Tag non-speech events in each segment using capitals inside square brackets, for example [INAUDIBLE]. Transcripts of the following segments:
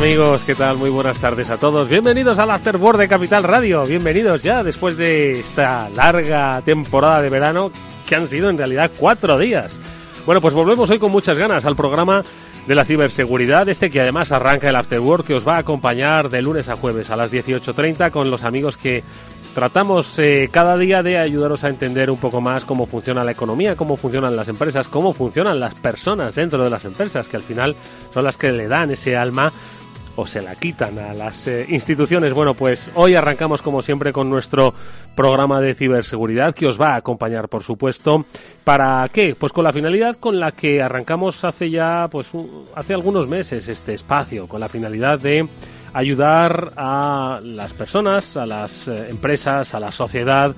Amigos, ¿qué tal? Muy buenas tardes a todos. Bienvenidos al Afterboard de Capital Radio. Bienvenidos ya después de esta larga temporada de verano que han sido en realidad cuatro días. Bueno, pues volvemos hoy con muchas ganas al programa de la ciberseguridad, este que además arranca el Afterwork que os va a acompañar de lunes a jueves a las 18.30 con los amigos que tratamos eh, cada día de ayudaros a entender un poco más cómo funciona la economía, cómo funcionan las empresas, cómo funcionan las personas dentro de las empresas, que al final son las que le dan ese alma se la quitan a las eh, instituciones. Bueno, pues hoy arrancamos como siempre con nuestro programa de ciberseguridad que os va a acompañar, por supuesto. ¿Para qué? Pues con la finalidad con la que arrancamos hace ya, pues hace algunos meses este espacio, con la finalidad de ayudar a las personas, a las eh, empresas, a la sociedad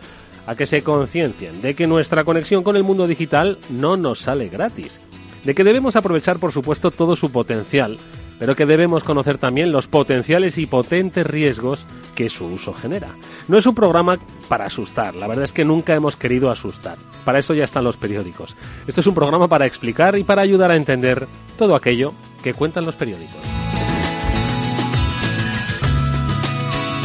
a que se conciencien de que nuestra conexión con el mundo digital no nos sale gratis, de que debemos aprovechar por supuesto todo su potencial pero que debemos conocer también los potenciales y potentes riesgos que su uso genera. No es un programa para asustar, la verdad es que nunca hemos querido asustar. Para eso ya están los periódicos. Esto es un programa para explicar y para ayudar a entender todo aquello que cuentan los periódicos.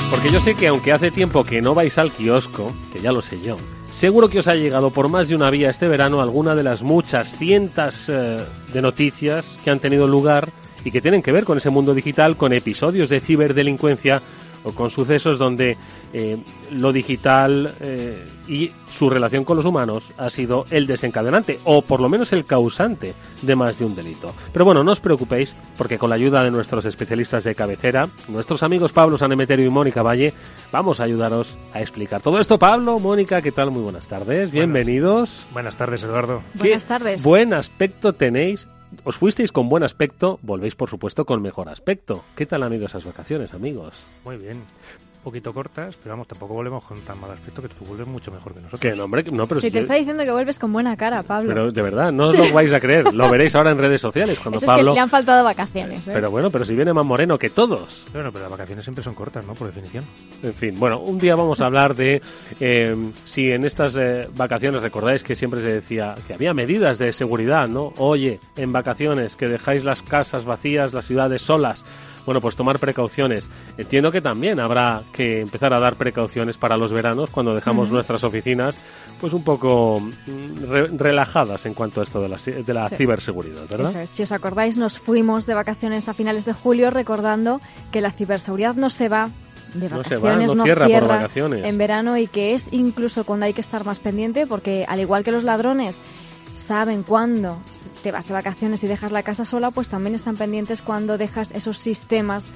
Porque yo sé que aunque hace tiempo que no vais al kiosco, que ya lo sé yo, seguro que os ha llegado por más de una vía este verano alguna de las muchas cientos eh, de noticias que han tenido lugar y que tienen que ver con ese mundo digital, con episodios de ciberdelincuencia o con sucesos donde eh, lo digital eh, y su relación con los humanos ha sido el desencadenante o por lo menos el causante de más de un delito. Pero bueno, no os preocupéis porque con la ayuda de nuestros especialistas de cabecera, nuestros amigos Pablo Sanemeterio y Mónica Valle, vamos a ayudaros a explicar todo esto. Pablo, Mónica, ¿qué tal? Muy buenas tardes, bienvenidos. Buenas tardes, Eduardo. Buenas tardes. Buen aspecto tenéis os fuisteis con buen aspecto, volvéis por supuesto con mejor aspecto. ¿Qué tal han ido esas vacaciones, amigos? Muy bien poquito cortas, pero vamos, tampoco volvemos con tan mal aspecto que tú vuelves mucho mejor que nosotros. Que no, hombre, no, pero si, te está diciendo que vuelves con buena cara, Pablo. Pero de verdad, no os lo vais a creer. Lo veréis ahora en redes sociales cuando Eso Pablo. Es que le han faltado vacaciones. ¿eh? Pero bueno, pero si viene más moreno que todos. Bueno, pero las vacaciones siempre son cortas, ¿no? Por definición. En fin, bueno, un día vamos a hablar de eh, si en estas eh, vacaciones recordáis que siempre se decía que había medidas de seguridad, ¿no? Oye, en vacaciones que dejáis las casas vacías, las ciudades solas bueno, pues tomar precauciones. Entiendo que también habrá que empezar a dar precauciones para los veranos cuando dejamos nuestras oficinas pues un poco mm, relajadas en cuanto a esto de la, de la ciberseguridad, ¿verdad? Si os acordáis, nos fuimos de vacaciones a finales de julio recordando que la ciberseguridad no se va de vacaciones, no, cierra, por vacaciones. en verano y que es incluso cuando hay que estar más pendiente porque al igual que los ladrones saben cuándo te vas de vacaciones y dejas la casa sola, pues también están pendientes cuando dejas esos sistemas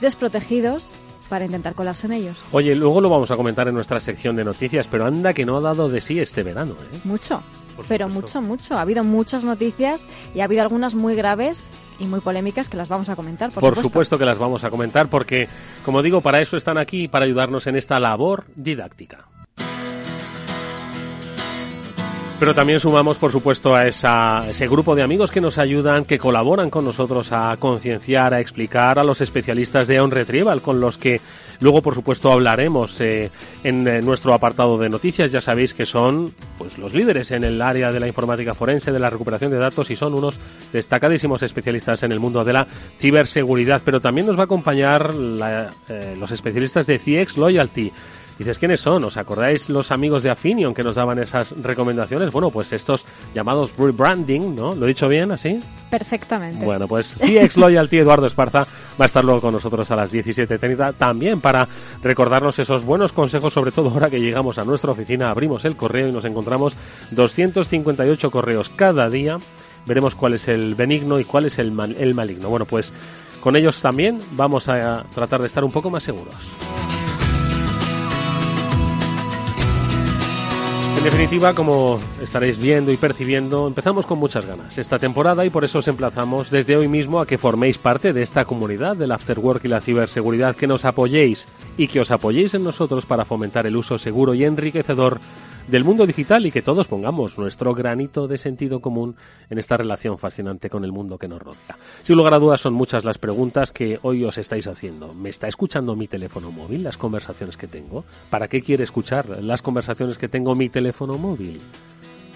desprotegidos para intentar colarse en ellos. Oye, luego lo vamos a comentar en nuestra sección de noticias, pero anda que no ha dado de sí este verano. ¿eh? Mucho, pero mucho, mucho. Ha habido muchas noticias y ha habido algunas muy graves y muy polémicas que las vamos a comentar. Por, por supuesto. supuesto que las vamos a comentar porque, como digo, para eso están aquí, para ayudarnos en esta labor didáctica. Pero también sumamos, por supuesto, a esa, ese grupo de amigos que nos ayudan, que colaboran con nosotros a concienciar, a explicar a los especialistas de On Retrieval, con los que luego, por supuesto, hablaremos eh, en eh, nuestro apartado de noticias. Ya sabéis que son pues los líderes en el área de la informática forense, de la recuperación de datos y son unos destacadísimos especialistas en el mundo de la ciberseguridad. Pero también nos va a acompañar la, eh, los especialistas de CX Loyalty. Dices, ¿quiénes son? ¿Os acordáis los amigos de Affinion que nos daban esas recomendaciones? Bueno, pues estos llamados rebranding, ¿no? ¿Lo he dicho bien así? Perfectamente. Bueno, pues [LAUGHS] CX Loyalty Eduardo Esparza va a estar luego con nosotros a las 17.30 también para recordarnos esos buenos consejos, sobre todo ahora que llegamos a nuestra oficina, abrimos el correo y nos encontramos 258 correos cada día. Veremos cuál es el benigno y cuál es el, mal, el maligno. Bueno, pues con ellos también vamos a tratar de estar un poco más seguros. En definitiva, como estaréis viendo y percibiendo, empezamos con muchas ganas esta temporada y por eso os emplazamos desde hoy mismo a que forméis parte de esta comunidad del Afterwork y la ciberseguridad, que nos apoyéis y que os apoyéis en nosotros para fomentar el uso seguro y enriquecedor del mundo digital y que todos pongamos nuestro granito de sentido común en esta relación fascinante con el mundo que nos rodea. Sin lugar a dudas son muchas las preguntas que hoy os estáis haciendo. ¿Me está escuchando mi teléfono móvil las conversaciones que tengo? ¿Para qué quiere escuchar las conversaciones que tengo mi teléfono móvil?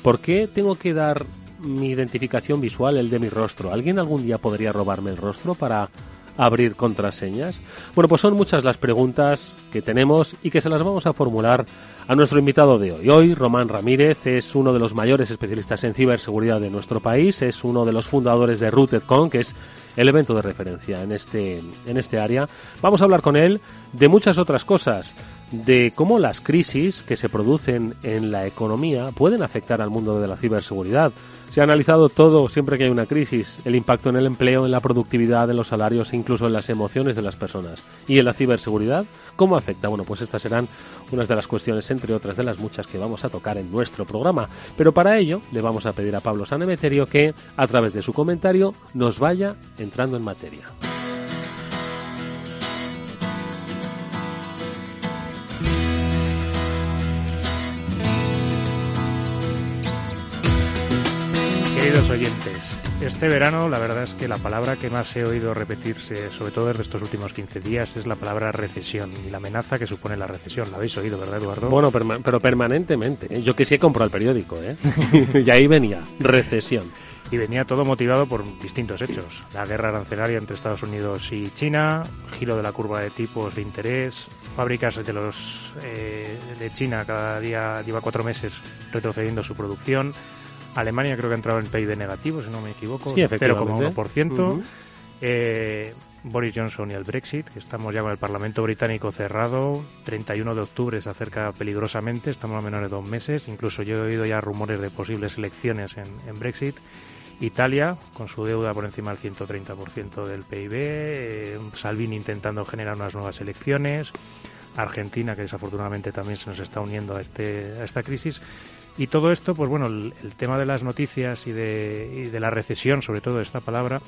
¿Por qué tengo que dar mi identificación visual, el de mi rostro? ¿Alguien algún día podría robarme el rostro para abrir contraseñas? Bueno, pues son muchas las preguntas que tenemos y que se las vamos a formular a nuestro invitado de hoy. Hoy, Román Ramírez es uno de los mayores especialistas en ciberseguridad de nuestro país, es uno de los fundadores de RootedCon, que es el evento de referencia en este, en este área. Vamos a hablar con él de muchas otras cosas, de cómo las crisis que se producen en la economía pueden afectar al mundo de la ciberseguridad. Se ha analizado todo siempre que hay una crisis, el impacto en el empleo, en la productividad, en los salarios, incluso en las emociones de las personas. ¿Y en la ciberseguridad? ¿Cómo afecta? Bueno, pues estas serán unas de las cuestiones, entre otras de las muchas que vamos a tocar en nuestro programa. Pero para ello le vamos a pedir a Pablo Sanemeterio que, a través de su comentario, nos vaya entrando en materia. Queridos oyentes, este verano la verdad es que la palabra que más he oído repetirse, sobre todo desde estos últimos 15 días, es la palabra recesión y la amenaza que supone la recesión. ¿La habéis oído, verdad, Eduardo? Bueno, perma pero permanentemente. ¿eh? Yo que sí he comprado el periódico, ¿eh? [LAUGHS] y ahí venía, recesión. Y venía todo motivado por distintos hechos. La guerra arancelaria entre Estados Unidos y China, giro de la curva de tipos de interés, fábricas de los eh, de China cada día lleva cuatro meses retrocediendo su producción Alemania creo que ha entrado en PIB negativo, si no me equivoco, sí, 0,1%. Uh -huh. eh, Boris Johnson y el Brexit, que estamos ya con el Parlamento británico cerrado. 31 de octubre se acerca peligrosamente, estamos a menos de dos meses. Incluso yo he oído ya rumores de posibles elecciones en, en Brexit. Italia, con su deuda por encima del 130% del PIB. Eh, Salvini intentando generar unas nuevas elecciones. Argentina, que desafortunadamente también se nos está uniendo a, este, a esta crisis. Y todo esto, pues bueno, el, tema de las noticias y de, de, la recesión, sobre todo esta palabra,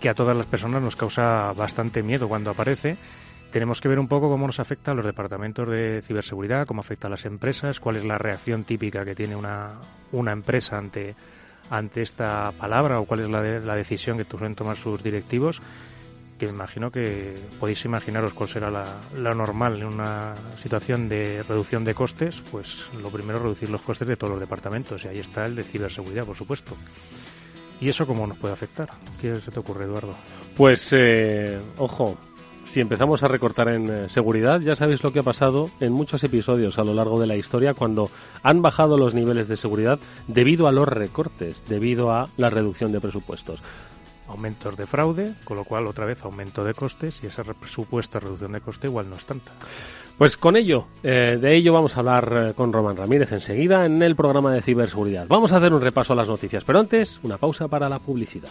que a todas las personas nos causa bastante miedo cuando aparece. Tenemos que ver un poco cómo nos afecta a los departamentos de ciberseguridad, cómo afecta a las empresas, cuál es la reacción típica que tiene una, una empresa ante, ante esta palabra o cuál es la, de, la decisión que suelen tomar sus directivos que imagino que podéis imaginaros cuál será la, la, normal en una situación de reducción de costes, pues lo primero es reducir los costes de todos los departamentos y ahí está el de ciberseguridad, por supuesto. ¿Y eso cómo nos puede afectar? ¿Qué se te ocurre, Eduardo? Pues, eh, ojo, si empezamos a recortar en eh, seguridad, ya sabéis lo que ha pasado en muchos episodios a lo largo de la historia cuando han bajado los niveles de seguridad debido a los recortes, debido a la reducción de presupuestos aumentos de fraude, con lo cual otra vez aumento de costes y esa supuesta reducción de coste igual no es tanta. Pues con ello, eh, de ello vamos a hablar eh, con Román Ramírez enseguida en el programa de ciberseguridad. Vamos a hacer un repaso a las noticias, pero antes una pausa para la publicidad.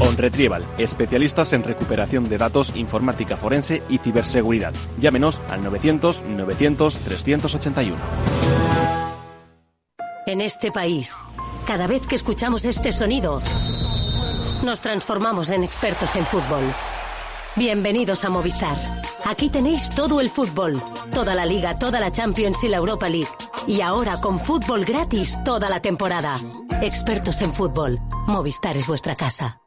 OnRetrieval, especialistas en recuperación de datos, informática forense y ciberseguridad. Llámenos al 900 900 381. En este país, cada vez que escuchamos este sonido, nos transformamos en expertos en fútbol. Bienvenidos a Movistar. Aquí tenéis todo el fútbol, toda la liga, toda la Champions y la Europa League. Y ahora con fútbol gratis toda la temporada. Expertos en fútbol. Movistar es vuestra casa.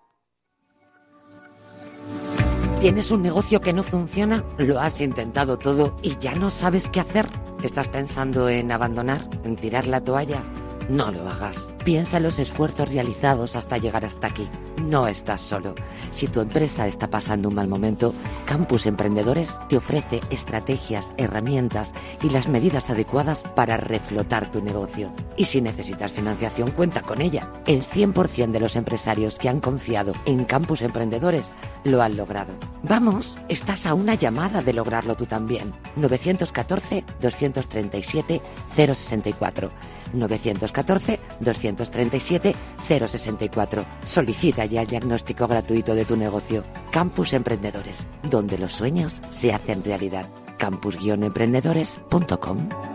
¿Tienes un negocio que no funciona? ¿Lo has intentado todo y ya no sabes qué hacer? ¿Estás pensando en abandonar? ¿En tirar la toalla? No lo hagas. Piensa en los esfuerzos realizados hasta llegar hasta aquí. No estás solo. Si tu empresa está pasando un mal momento, Campus Emprendedores te ofrece estrategias, herramientas y las medidas adecuadas para reflotar tu negocio. Y si necesitas financiación, cuenta con ella. El 100% de los empresarios que han confiado en Campus Emprendedores lo han logrado. Vamos, estás a una llamada de lograrlo tú también. 914-237-064. 914-237-064. Solicita ya el diagnóstico gratuito de tu negocio. Campus Emprendedores, donde los sueños se hacen realidad. campus-emprendedores.com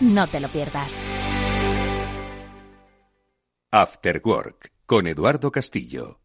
No te lo pierdas. After Work con Eduardo Castillo.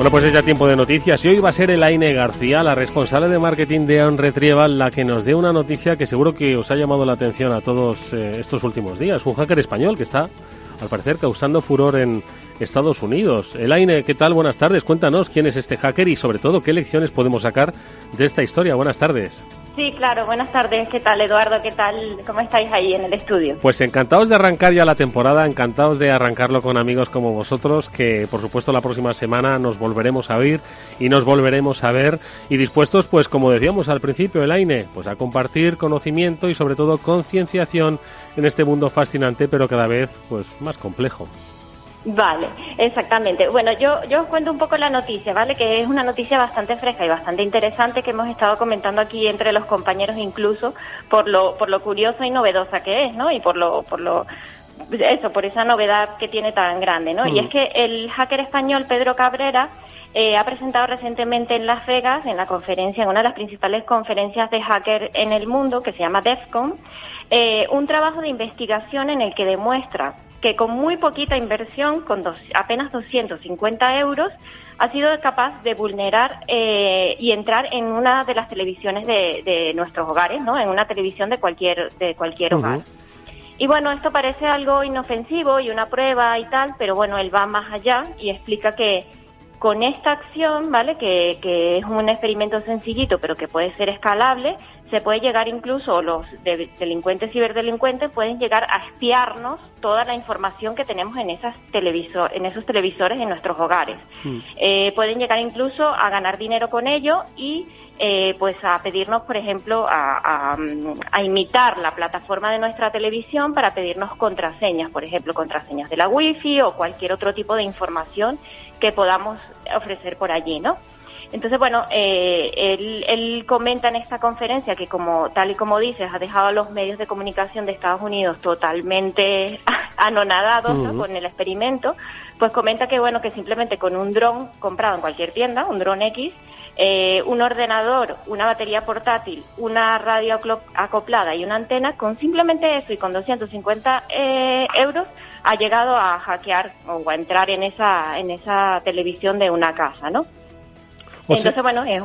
Bueno, pues es ya tiempo de noticias y hoy va a ser Elaine García, la responsable de marketing de On Retrieval, la que nos dé una noticia que seguro que os ha llamado la atención a todos eh, estos últimos días. Un hacker español que está, al parecer, causando furor en Estados Unidos. Elaine, ¿qué tal? Buenas tardes. Cuéntanos quién es este hacker y, sobre todo, qué lecciones podemos sacar de esta historia. Buenas tardes. Sí, claro, buenas tardes. ¿Qué tal, Eduardo? ¿Qué tal? ¿Cómo estáis ahí en el estudio? Pues encantados de arrancar ya la temporada, encantados de arrancarlo con amigos como vosotros, que por supuesto la próxima semana nos volveremos a oír y nos volveremos a ver y dispuestos, pues como decíamos al principio, Elaine, pues a compartir conocimiento y sobre todo concienciación en este mundo fascinante, pero cada vez pues más complejo. Vale, exactamente. Bueno, yo, yo os cuento un poco la noticia, ¿vale? Que es una noticia bastante fresca y bastante interesante que hemos estado comentando aquí entre los compañeros incluso por lo, por lo curiosa y novedosa que es, ¿no? Y por lo, por lo, eso, por esa novedad que tiene tan grande, ¿no? Y es que el hacker español Pedro Cabrera eh, ha presentado recientemente en Las Vegas, en la conferencia, en una de las principales conferencias de hacker en el mundo, que se llama DEFCON, eh, un trabajo de investigación en el que demuestra que con muy poquita inversión, con dos, apenas 250 euros, ha sido capaz de vulnerar eh, y entrar en una de las televisiones de, nuestros hogares, ¿no? En una televisión de cualquier de cualquier hogar. Y bueno, esto parece algo inofensivo y una prueba y tal, pero bueno, él va más allá y explica que con esta acción, ¿vale? Que, que es un experimento sencillito, pero que puede ser escalable, se puede llegar incluso, los delincuentes ciberdelincuentes pueden llegar a espiarnos toda la información que tenemos en, esas televisor, en esos televisores en nuestros hogares. Mm. Eh, pueden llegar incluso a ganar dinero con ello y eh, pues a pedirnos, por ejemplo, a, a, imitar la plataforma de nuestra televisión para pedirnos contraseñas, por ejemplo, contraseñas de la wifi o cualquier otro tipo de información que podamos ofrecer por allí, ¿no? Entonces, bueno, eh, él, él, comenta en esta conferencia que, como tal y como dices, ha dejado a los medios de comunicación de Estados Unidos totalmente [LAUGHS] anonadados con el experimento, pues comenta que, bueno, que simplemente con un dron comprado en cualquier tienda, un dron X, eh, un ordenador, una batería portátil, una radio acoplada y una antena, con simplemente eso y con 250 eh, euros, ha llegado a hackear o a entrar en esa, en esa televisión de una casa, ¿no? Entonces, bueno, es,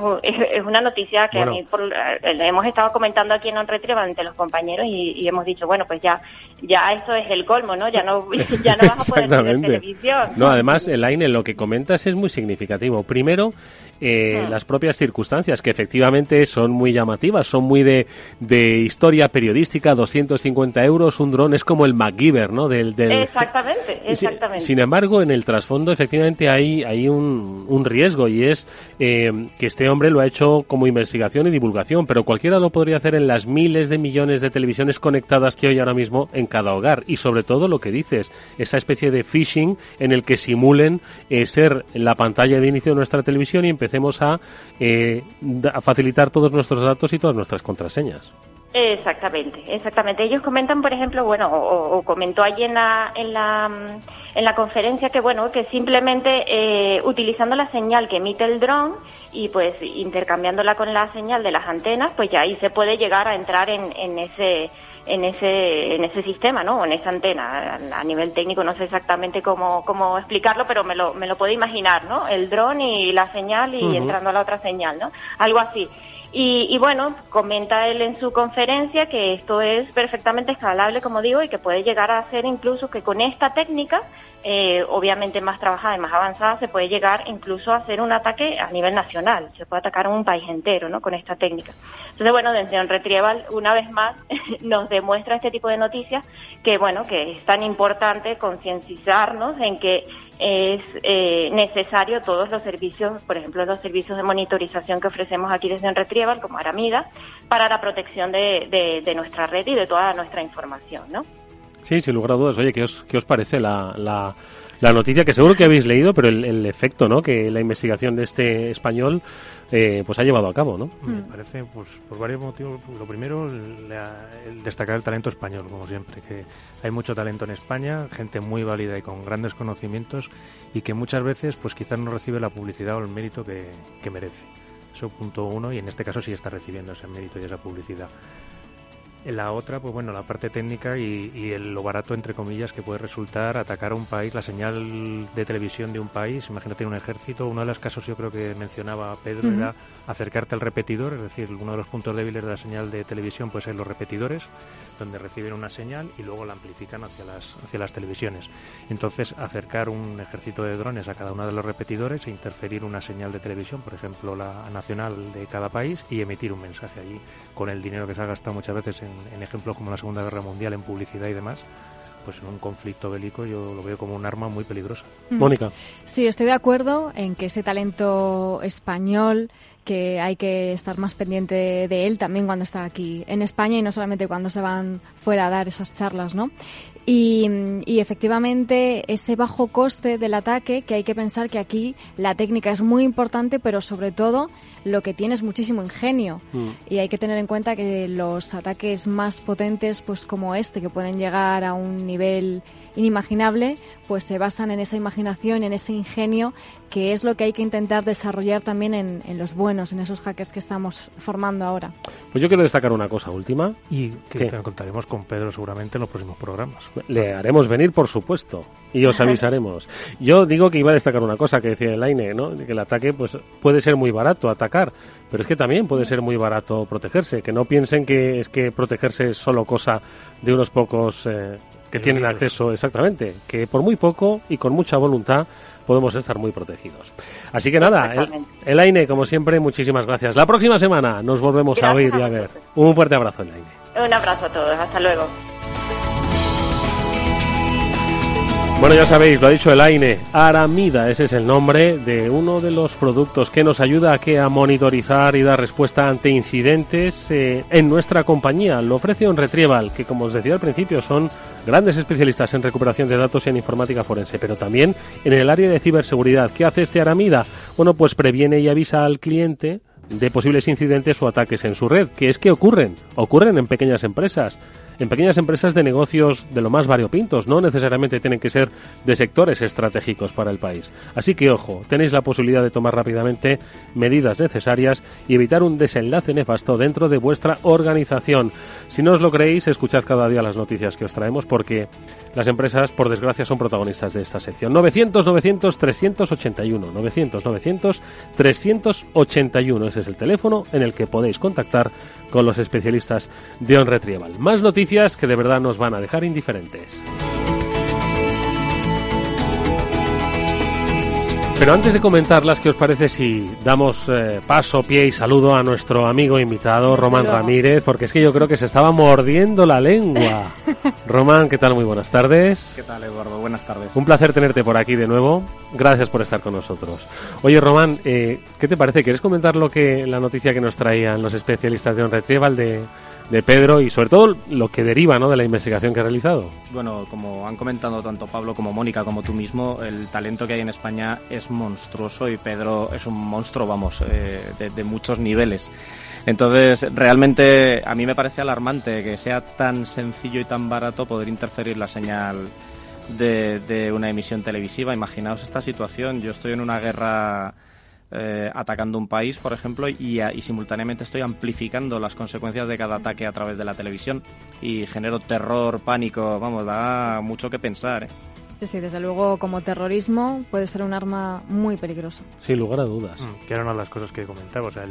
es, una noticia que a mí eh, hemos estado comentando aquí en On Retrieval entre los compañeros y, hemos dicho, bueno, pues ya ya eso es el colmo, ¿no? Ya no, [LAUGHS] ya no vas a poder ver televisión. No, además, Elaine, lo que comentas es muy significativo. Primero, eh, ah. las propias circunstancias, que efectivamente son muy llamativas, son muy de, de historia periodística, 250 euros, un dron, es como el MacGyver, ¿no? Del, del... Exactamente, exactamente. Sin, embargo, en el trasfondo, efectivamente, hay, hay un, un riesgo y es eh, que este hombre lo ha hecho como investigación y divulgación, pero cualquiera lo podría hacer en las miles de millones de televisiones conectadas que hay ahora mismo en cada hogar. Y sobre todo lo que dices, esa especie de phishing en el que simulen eh, ser la pantalla de inicio de nuestra televisión y empecemos eh, a, facilitar todos nuestros datos y todas nuestras contraseñas. Exactamente, exactamente. Ellos comentan, por ejemplo, bueno, o, comentó allí en la, en la, en la conferencia que, bueno, que simplemente eh, utilizando la señal que emite el dron y pues intercambiándola con la señal de las antenas, pues ya ahí se puede llegar a entrar en, en ese en ese, en ese sistema, ¿no? En esa antena. A nivel técnico no sé exactamente cómo, cómo explicarlo, pero me lo, me lo puedo imaginar, ¿no? El dron y la señal y entrando a la otra señal, ¿no? Algo así. Y, y, bueno, comenta él en su conferencia que esto es perfectamente escalable, como digo, y que puede llegar a ser incluso que con esta técnica eh, obviamente más trabajada y más avanzada, se puede llegar incluso a hacer un ataque a nivel nacional. Se puede atacar a un país entero, ¿no? Con esta técnica. Entonces, bueno, desde Retrieval, una vez más, [LAUGHS] nos demuestra este tipo de noticias que, bueno, que es tan importante concienciarnos en que es eh, necesario todos los servicios, por ejemplo, los servicios de monitorización que ofrecemos aquí desde Retrieval, como Aramida, para la protección de, de, de nuestra red y de toda nuestra información, ¿no? Sí, sin lugar a dudas. Oye, ¿qué os, qué os parece la, la, noticia que seguro que habéis leído, pero el, efecto ¿no? que la investigación de este español eh, pues ha llevado a cabo, ¿no? Me parece, pues, por varios motivos. Lo primero, el destacar el talento español, como siempre, que hay mucho talento en España, gente muy válida y con grandes conocimientos y que muchas veces, pues quizás no recibe la publicidad o el mérito que, que merece. Eso punto uno y en este caso sí está recibiendo ese mérito y esa publicidad. La otra, pues bueno, la parte técnica y, el, lo barato, entre comillas, que puede resultar atacar a un país, la señal de televisión de un país. Imagínate un ejército. Uno de los casos, yo creo que mencionaba Pedro, era acercarte al repetidor, es decir, uno de los puntos débiles de la señal de televisión puede ser los repetidores donde reciben una señal y luego la amplifican hacia las, hacia las televisiones. Entonces, acercar un ejército de drones a cada uno de los repetidores e interferir una señal de televisión, por ejemplo, la nacional de cada país, y emitir un mensaje allí con el dinero que se ha gastado muchas veces en, en ejemplos como la Segunda Guerra Mundial, en publicidad y demás pues en un conflicto bélico yo lo veo como un arma muy peligrosa. Mónica. Sí, estoy de acuerdo en que ese talento español que hay que estar más pendiente de él también cuando está aquí en España y no solamente cuando se van fuera a dar esas charlas, ¿no? Y, y, efectivamente ese bajo coste del ataque, que hay que pensar que aquí la técnica es muy importante, pero sobre todo lo que tiene es muchísimo ingenio. Mm. Y hay que tener en cuenta que los ataques más potentes, pues como este, que pueden llegar a un nivel inimaginable, pues se basan en esa imaginación, en ese ingenio, que es lo que hay que intentar desarrollar también en, en los buenos, en esos hackers que estamos formando ahora. Pues yo quiero destacar una cosa última. Y que contaremos con Pedro seguramente en los próximos programas. Le haremos venir, por supuesto, y os avisaremos. [LAUGHS] Yo digo que iba a destacar una cosa que decía Elaine, ¿no? que el ataque pues puede ser muy barato, atacar, pero es que también puede ser muy barato protegerse. Que no piensen que es que protegerse es solo cosa de unos pocos eh, que tienen acceso exactamente, que por muy poco y con mucha voluntad podemos estar muy protegidos. Así que nada, Elaine, como siempre, muchísimas gracias. La próxima semana nos volvemos a oír y a ver. Un fuerte abrazo, Elaine. Un abrazo a todos, hasta luego. Bueno, ya sabéis, lo ha dicho Elaine, Aramida, ese es el nombre de uno de los productos que nos ayuda a, que a monitorizar y dar respuesta ante incidentes eh, en nuestra compañía. Lo ofrece un Retrieval, que como os decía al principio, son grandes especialistas en recuperación de datos y en informática forense, pero también en el área de ciberseguridad. ¿Qué hace este Aramida? Bueno, pues previene y avisa al cliente de posibles incidentes o ataques en su red, que es que ocurren, ocurren en pequeñas empresas en pequeñas empresas de negocios de lo más variopintos, no necesariamente tienen que ser de sectores estratégicos para el país. Así que ojo, tenéis la posibilidad de tomar rápidamente medidas necesarias y evitar un desenlace nefasto dentro de vuestra organización. Si no os lo creéis, escuchad cada día las noticias que os traemos porque las empresas, por desgracia, son protagonistas de esta sección. 900 900 381 900 900 381 ese es el teléfono en el que podéis contactar con los especialistas de On Retrieval. Más noticias que de verdad nos van a dejar indiferentes. Pero antes de comentarlas, ¿qué os parece si damos eh, paso, pie y saludo a nuestro amigo invitado, Román Ramírez? Porque es que yo creo que se estaba mordiendo la lengua. [LAUGHS] Román, ¿qué tal? Muy buenas tardes. ¿Qué tal, Eduardo? Buenas tardes. Un placer tenerte por aquí de nuevo. Gracias por estar con nosotros. Oye, Román, eh, ¿qué te parece? ¿Quieres comentar lo que la noticia que nos traían los especialistas de On Retrieval de de Pedro y sobre todo lo que deriva ¿no? de la investigación que ha realizado. Bueno, como han comentado tanto Pablo como Mónica como tú mismo, el talento que hay en España es monstruoso y Pedro es un monstruo, vamos, eh, de, muchos niveles. Entonces, realmente a mí me parece alarmante que sea tan sencillo y tan barato poder interferir la señal de, de una emisión televisiva. Imaginaos esta situación, yo estoy en una guerra eh, atacando un país, por ejemplo, y, y, simultáneamente estoy amplificando las consecuencias de cada ataque a través de la televisión y genero terror, pánico, vamos, da mucho que pensar. ¿eh? Sí, sí, desde luego como terrorismo puede ser un arma muy peligrosa. Sin lugar a dudas. Mm, que era una de las cosas que comentaba. O sea,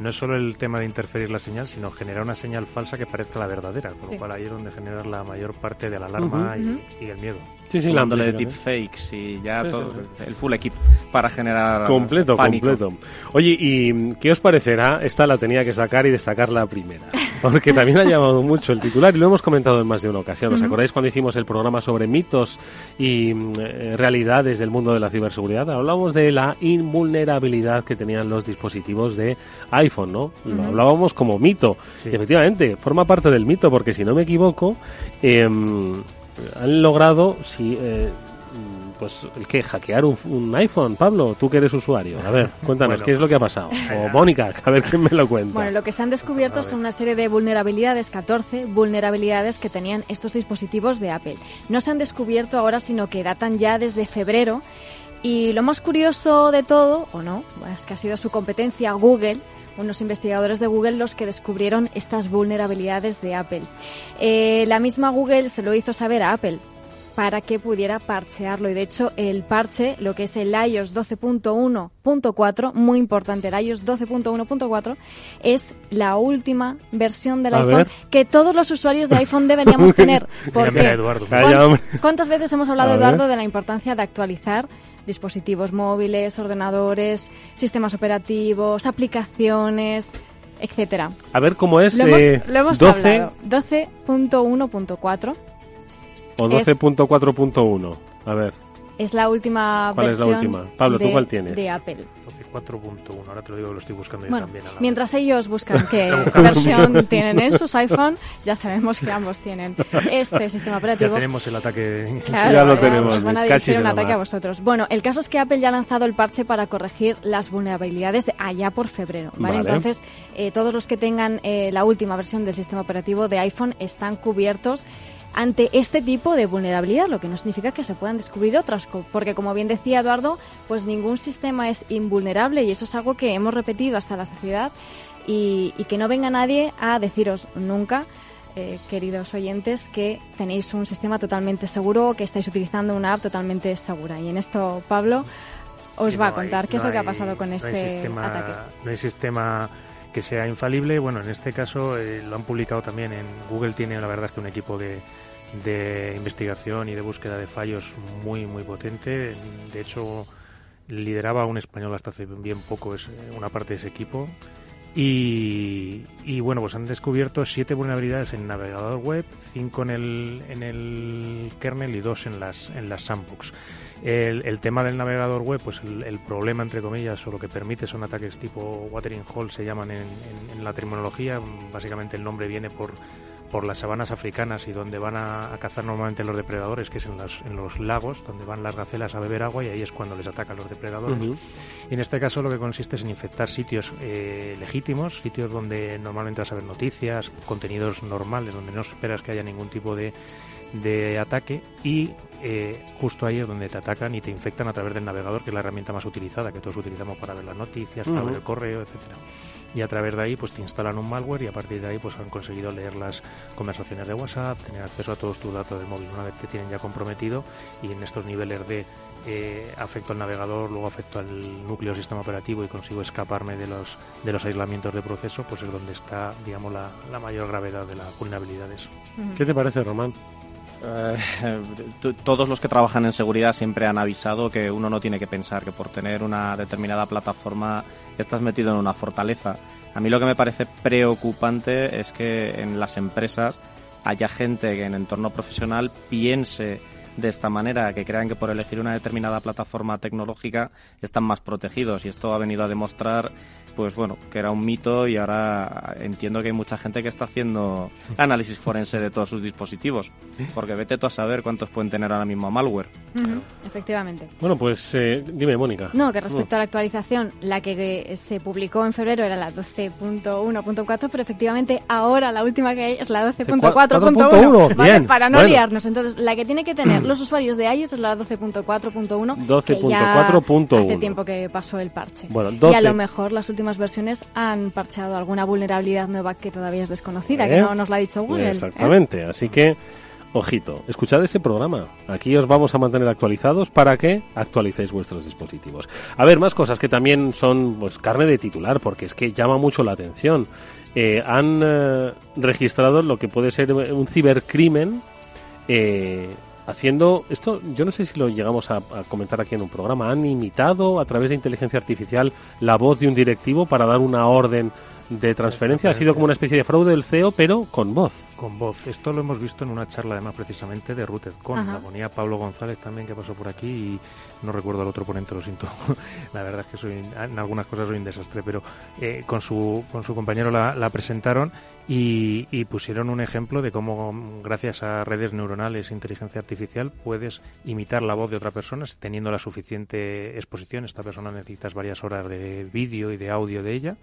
no es solo el tema de interferir la señal, sino generar una señal falsa que parezca la verdadera, con lo cual ahí es donde generar la mayor parte de la alarma y, el miedo. Sí, sí, de deepfakes y ya todo, el full equipo para generar completo, completo. Oye, ¿y qué os parecerá? Esta la tenía que sacar y destacar la primera, [LAUGHS] porque también ha llamado mucho el titular y lo hemos comentado en más de una ocasión. ¿Os acordáis cuando hicimos el programa sobre mitos y mm, realidades del mundo de la ciberseguridad? Hablamos de la invulnerabilidad que tenían los dispositivos de iPhone, ¿no? Lo hablábamos como mito. Y efectivamente, forma parte del mito porque si no me equivoco, eh, han logrado, si, eh, pues el que hackear un, iPhone, Pablo, tú que eres usuario. A ver, [LAUGHS] cuéntanos, ¿qué es lo que ha pasado? O Mónica, a ver quién me lo cuenta. Bueno, lo que se han descubierto son una serie de vulnerabilidades, 14 vulnerabilidades que tenían estos dispositivos de Apple. No se han descubierto ahora, sino que datan ya desde febrero. Y lo más curioso de todo, o no, es que ha sido su competencia Google, unos investigadores de Google los que descubrieron estas vulnerabilidades de Apple. Eh, la misma Google se lo hizo saber a Apple para que pudiera parchearlo. Y de hecho, el parche, lo que es el iOS 12.1.4, muy importante, el iOS 12.1.4, es la última versión del iPhone que todos los usuarios de iPhone deberíamos [LAUGHS] tener. Porque, ¿Cuántas veces hemos hablado, Eduardo, de la importancia de actualizar dispositivos móviles, ordenadores, sistemas operativos, aplicaciones, etcétera. A ver cómo es. Lo hemos, eh, hemos 12... 12.1.4. O 12.4.1. A ver. Es la última ¿Cuál versión es la última? Pablo, ¿tú cuál tienes? De Apple. 12.4.1, ahora te lo digo que lo estoy buscando yo bueno, también. mientras ellos buscan [LAUGHS] qué versión tienen en sus iPhone, ya sabemos que ambos tienen este sistema operativo. Ya tenemos el ataque. Claro, ya lo tenemos. van a dirigir un ataque a vosotros. Bueno, el caso es que Apple ya ha lanzado el parche para corregir las vulnerabilidades allá por febrero. ¿vale? Entonces, eh, todos los que tengan eh, la última versión del sistema operativo de iPhone están cubiertos ante este tipo de vulnerabilidad, lo que no significa que se puedan descubrir otras, porque como bien decía Eduardo, pues ningún sistema es invulnerable y eso es algo que hemos repetido hasta la saciedad y, que no venga nadie a deciros nunca eh, queridos oyentes, que tenéis un sistema totalmente seguro, que estáis utilizando una app totalmente segura. Y en esto, Pablo, os va a contar qué es lo que ha pasado con este ataque. No hay sistema sea infalible. Bueno, en este caso eh, lo han publicado también en Google. Tiene la verdad es que un equipo de, de investigación y de búsqueda de fallos muy, muy potente. De hecho, lideraba un español hasta hace bien poco es eh, una parte de ese equipo. Y, y, bueno, pues han descubierto siete vulnerabilidades en navegador web, cinco en el, en el kernel y dos en las, en las sandbox. El, el tema del navegador web, pues el, problema, entre comillas, o lo que permite son ataques tipo watering hole, se llaman en, en la terminología. Básicamente el nombre viene por por las sabanas africanas y donde van a, cazar normalmente los depredadores, que es en los, en los lagos, donde van las gacelas a beber agua y ahí es cuando les atacan los depredadores. Y en este caso lo que consiste es en infectar sitios eh, legítimos, sitios donde normalmente vas a ver noticias, contenidos normales, donde no esperas que haya ningún tipo de, de ataque y eh, justo ahí es donde te atacan y te infectan a través del navegador, que es la herramienta más utilizada, que todos utilizamos para ver las noticias, para ver el correo, etcétera y a través de ahí pues te instalan un malware y a partir de ahí pues han conseguido leer las conversaciones de WhatsApp, tener acceso a todos tus datos del móvil una vez te tienen ya comprometido y en estos niveles de eh, afecto al navegador, luego afecto al núcleo sistema operativo y consigo escaparme de los de los aislamientos de proceso, pues es donde está digamos la, la mayor gravedad de las vulnerabilidades. ¿Qué te parece, Román? Eh, todos los que trabajan en seguridad siempre han avisado que uno no tiene que pensar que por tener una determinada plataforma estás metido en una fortaleza. A mí lo que me parece preocupante es que en las empresas haya gente que en entorno profesional piense de esta manera, que crean que por elegir una determinada plataforma tecnológica están más protegidos. Y esto ha venido a demostrar pues bueno, que era un mito y ahora entiendo que hay mucha gente que está haciendo [LAUGHS] análisis forense de todos sus dispositivos, porque vete tú a saber cuántos pueden tener ahora mismo malware. Efectivamente. Bueno, pues eh, dime, Mónica. No, que respecto a la actualización, la que se publicó en febrero era la 12.1.4, pero efectivamente ahora la última que hay es la 12.4.1, ¿vale? Para no liarnos. Entonces, la que tiene que tener los usuarios de iOS es la 12.4.1, 12.4.1. Hace tiempo que pasó el parche. Bueno, Y a lo mejor las últimas versiones han parcheado alguna vulnerabilidad nueva que todavía es desconocida, que ¿Eh? no nos la ha dicho Google. ¿eh? Exactamente, así que ojito, escuchad este programa. Aquí os vamos a mantener actualizados para que actualicéis vuestros dispositivos. A ver, más cosas que también son pues carne de titular, porque es que llama mucho la atención. Eh, han registrado lo que puede ser un cibercrimen haciendo esto, yo no sé si lo llegamos a, comentar aquí en un programa, han imitado a través de inteligencia artificial la voz de un directivo para dar una orden de transferencia. Ha sido como una especie de fraude del CEO, pero con voz. Con voz. Esto lo hemos visto en una charla, además, precisamente de Rooted Con. La ponía Pablo González también, que pasó por aquí, y no recuerdo al otro ponente, lo siento. [LAUGHS] la verdad es que soy, en algunas cosas soy un desastre, pero eh, con, su, con su compañero la, la presentaron y, y, pusieron un ejemplo de cómo, gracias a redes neuronales e inteligencia artificial, puedes imitar la voz de otra persona teniendo la suficiente exposición. Esta persona necesitas varias horas de vídeo y de audio de ella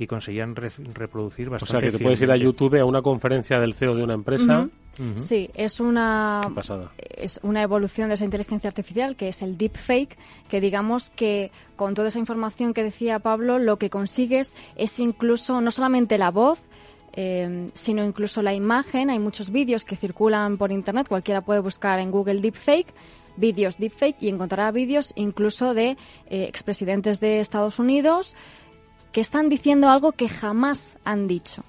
y conseguían reproducir bastante. O sea, que te puedes ir a YouTube a una conferencia del CEO de una empresa. Sí, es una es una evolución de esa inteligencia artificial que es el deepfake, que digamos que con toda esa información que decía Pablo, lo que consigues es incluso no solamente la voz, eh, sino incluso la imagen. Hay muchos vídeos que circulan por internet, cualquiera puede buscar en Google deepfake vídeos deepfake y encontrará vídeos incluso de eh, expresidentes de Estados Unidos, que están diciendo algo que jamás han dicho.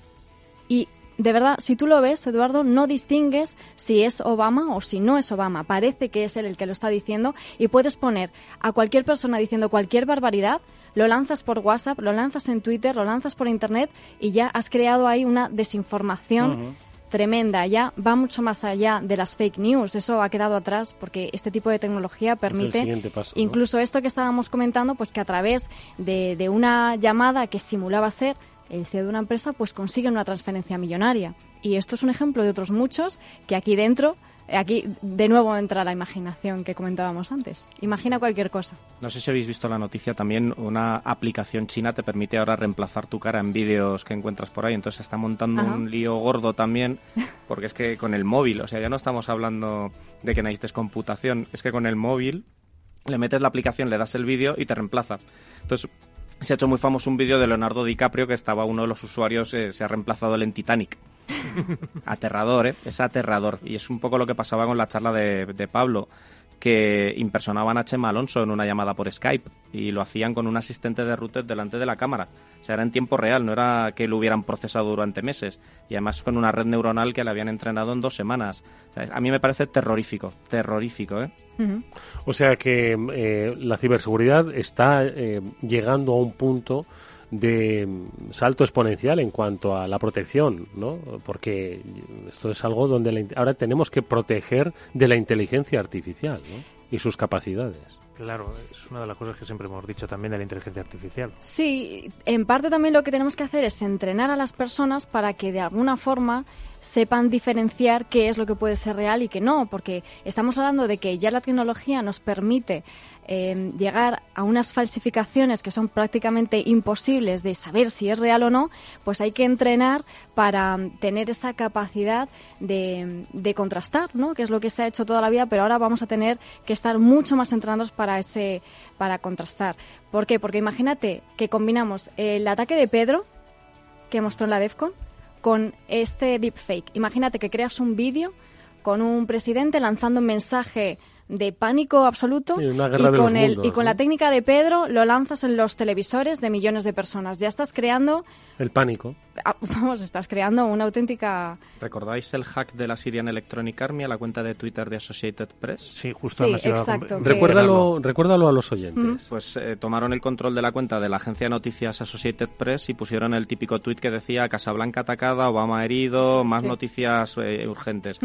Y de verdad, si tú lo ves, Eduardo, no distingues si es Obama o si no es Obama. Parece que es él el que lo está diciendo y puedes poner a cualquier persona diciendo cualquier barbaridad, lo lanzas por WhatsApp, lo lanzas en Twitter, lo lanzas por Internet y ya has creado ahí una desinformación tremenda, ya va mucho más allá de las fake news. Eso ha quedado atrás porque este tipo de tecnología permite incluso esto que estábamos comentando, pues que a través de, de una llamada que simulaba ser el CEO de una empresa, pues consigue una transferencia millonaria. Y esto es un ejemplo de otros muchos que aquí dentro Aquí de nuevo entra la imaginación que comentábamos antes. Imagina cualquier cosa. No sé si habéis visto la noticia también, una aplicación china te permite ahora reemplazar tu cara en vídeos que encuentras por ahí, entonces se está montando un lío gordo también, porque es que con el móvil, o sea, ya no estamos hablando de que necesites computación, es que con el móvil le metes la aplicación, le das el vídeo y te reemplaza. Entonces, se ha hecho muy famoso un vídeo de Leonardo DiCaprio que estaba uno de los usuarios, eh, se ha reemplazado el en Titanic. [LAUGHS] aterrador, ¿eh? Es aterrador. Y es un poco lo que pasaba con la charla de, de Pablo que impersonaban a Chema Alonso en una llamada por Skype y lo hacían con un asistente de router delante de la cámara. O sea, era en tiempo real, no era que lo hubieran procesado durante meses. Y además con una red neuronal que le habían entrenado en dos semanas. a mí me parece terrorífico, terrorífico, ¿eh? O sea que eh, la ciberseguridad está eh, llegando a un punto de salto exponencial en cuanto a la protección, ¿no? Porque esto es algo donde ahora tenemos que proteger de la inteligencia artificial, ¿no? Y sus capacidades. Claro, es una de las cosas que siempre hemos dicho también de la inteligencia artificial. Sí, en parte también lo que tenemos que hacer es entrenar a las personas para que de alguna forma sepan diferenciar qué es lo que puede ser real y qué no, porque estamos hablando de que ya la tecnología nos permite eh, llegar a unas falsificaciones que son prácticamente imposibles de saber si es real o no, pues hay que entrenar para tener esa capacidad de, de contrastar, ¿no? Que es lo que se ha hecho toda la vida, pero ahora vamos a tener que estar mucho más entrenados para ese, para contrastar. ¿Por qué? Porque imagínate que combinamos el ataque de Pedro que mostró en la DEFCON con este deepfake. Imagínate que creas un vídeo con un presidente lanzando un mensaje de pánico absoluto Sí, una y con los el mundos, y con ¿no? la técnica de Pedro lo lanzas en los televisores de millones de personas. Ya estás creando, El pánico. ah, [LAUGHS] vamos, estás creando una auténtica ¿Recordáis el hack de la Syrian Electronic Army a la cuenta de Twitter de Associated Press? Sí, justo Sí, exacto, que- Recuérdalo, recuérdalo a los oyentes. Pues eh, tomaron el control de la cuenta de la agencia de noticias Associated Press y pusieron el típico tuit que decía Casablanca atacada, Obama herido, Sí, más sí. noticias eh, urgentes.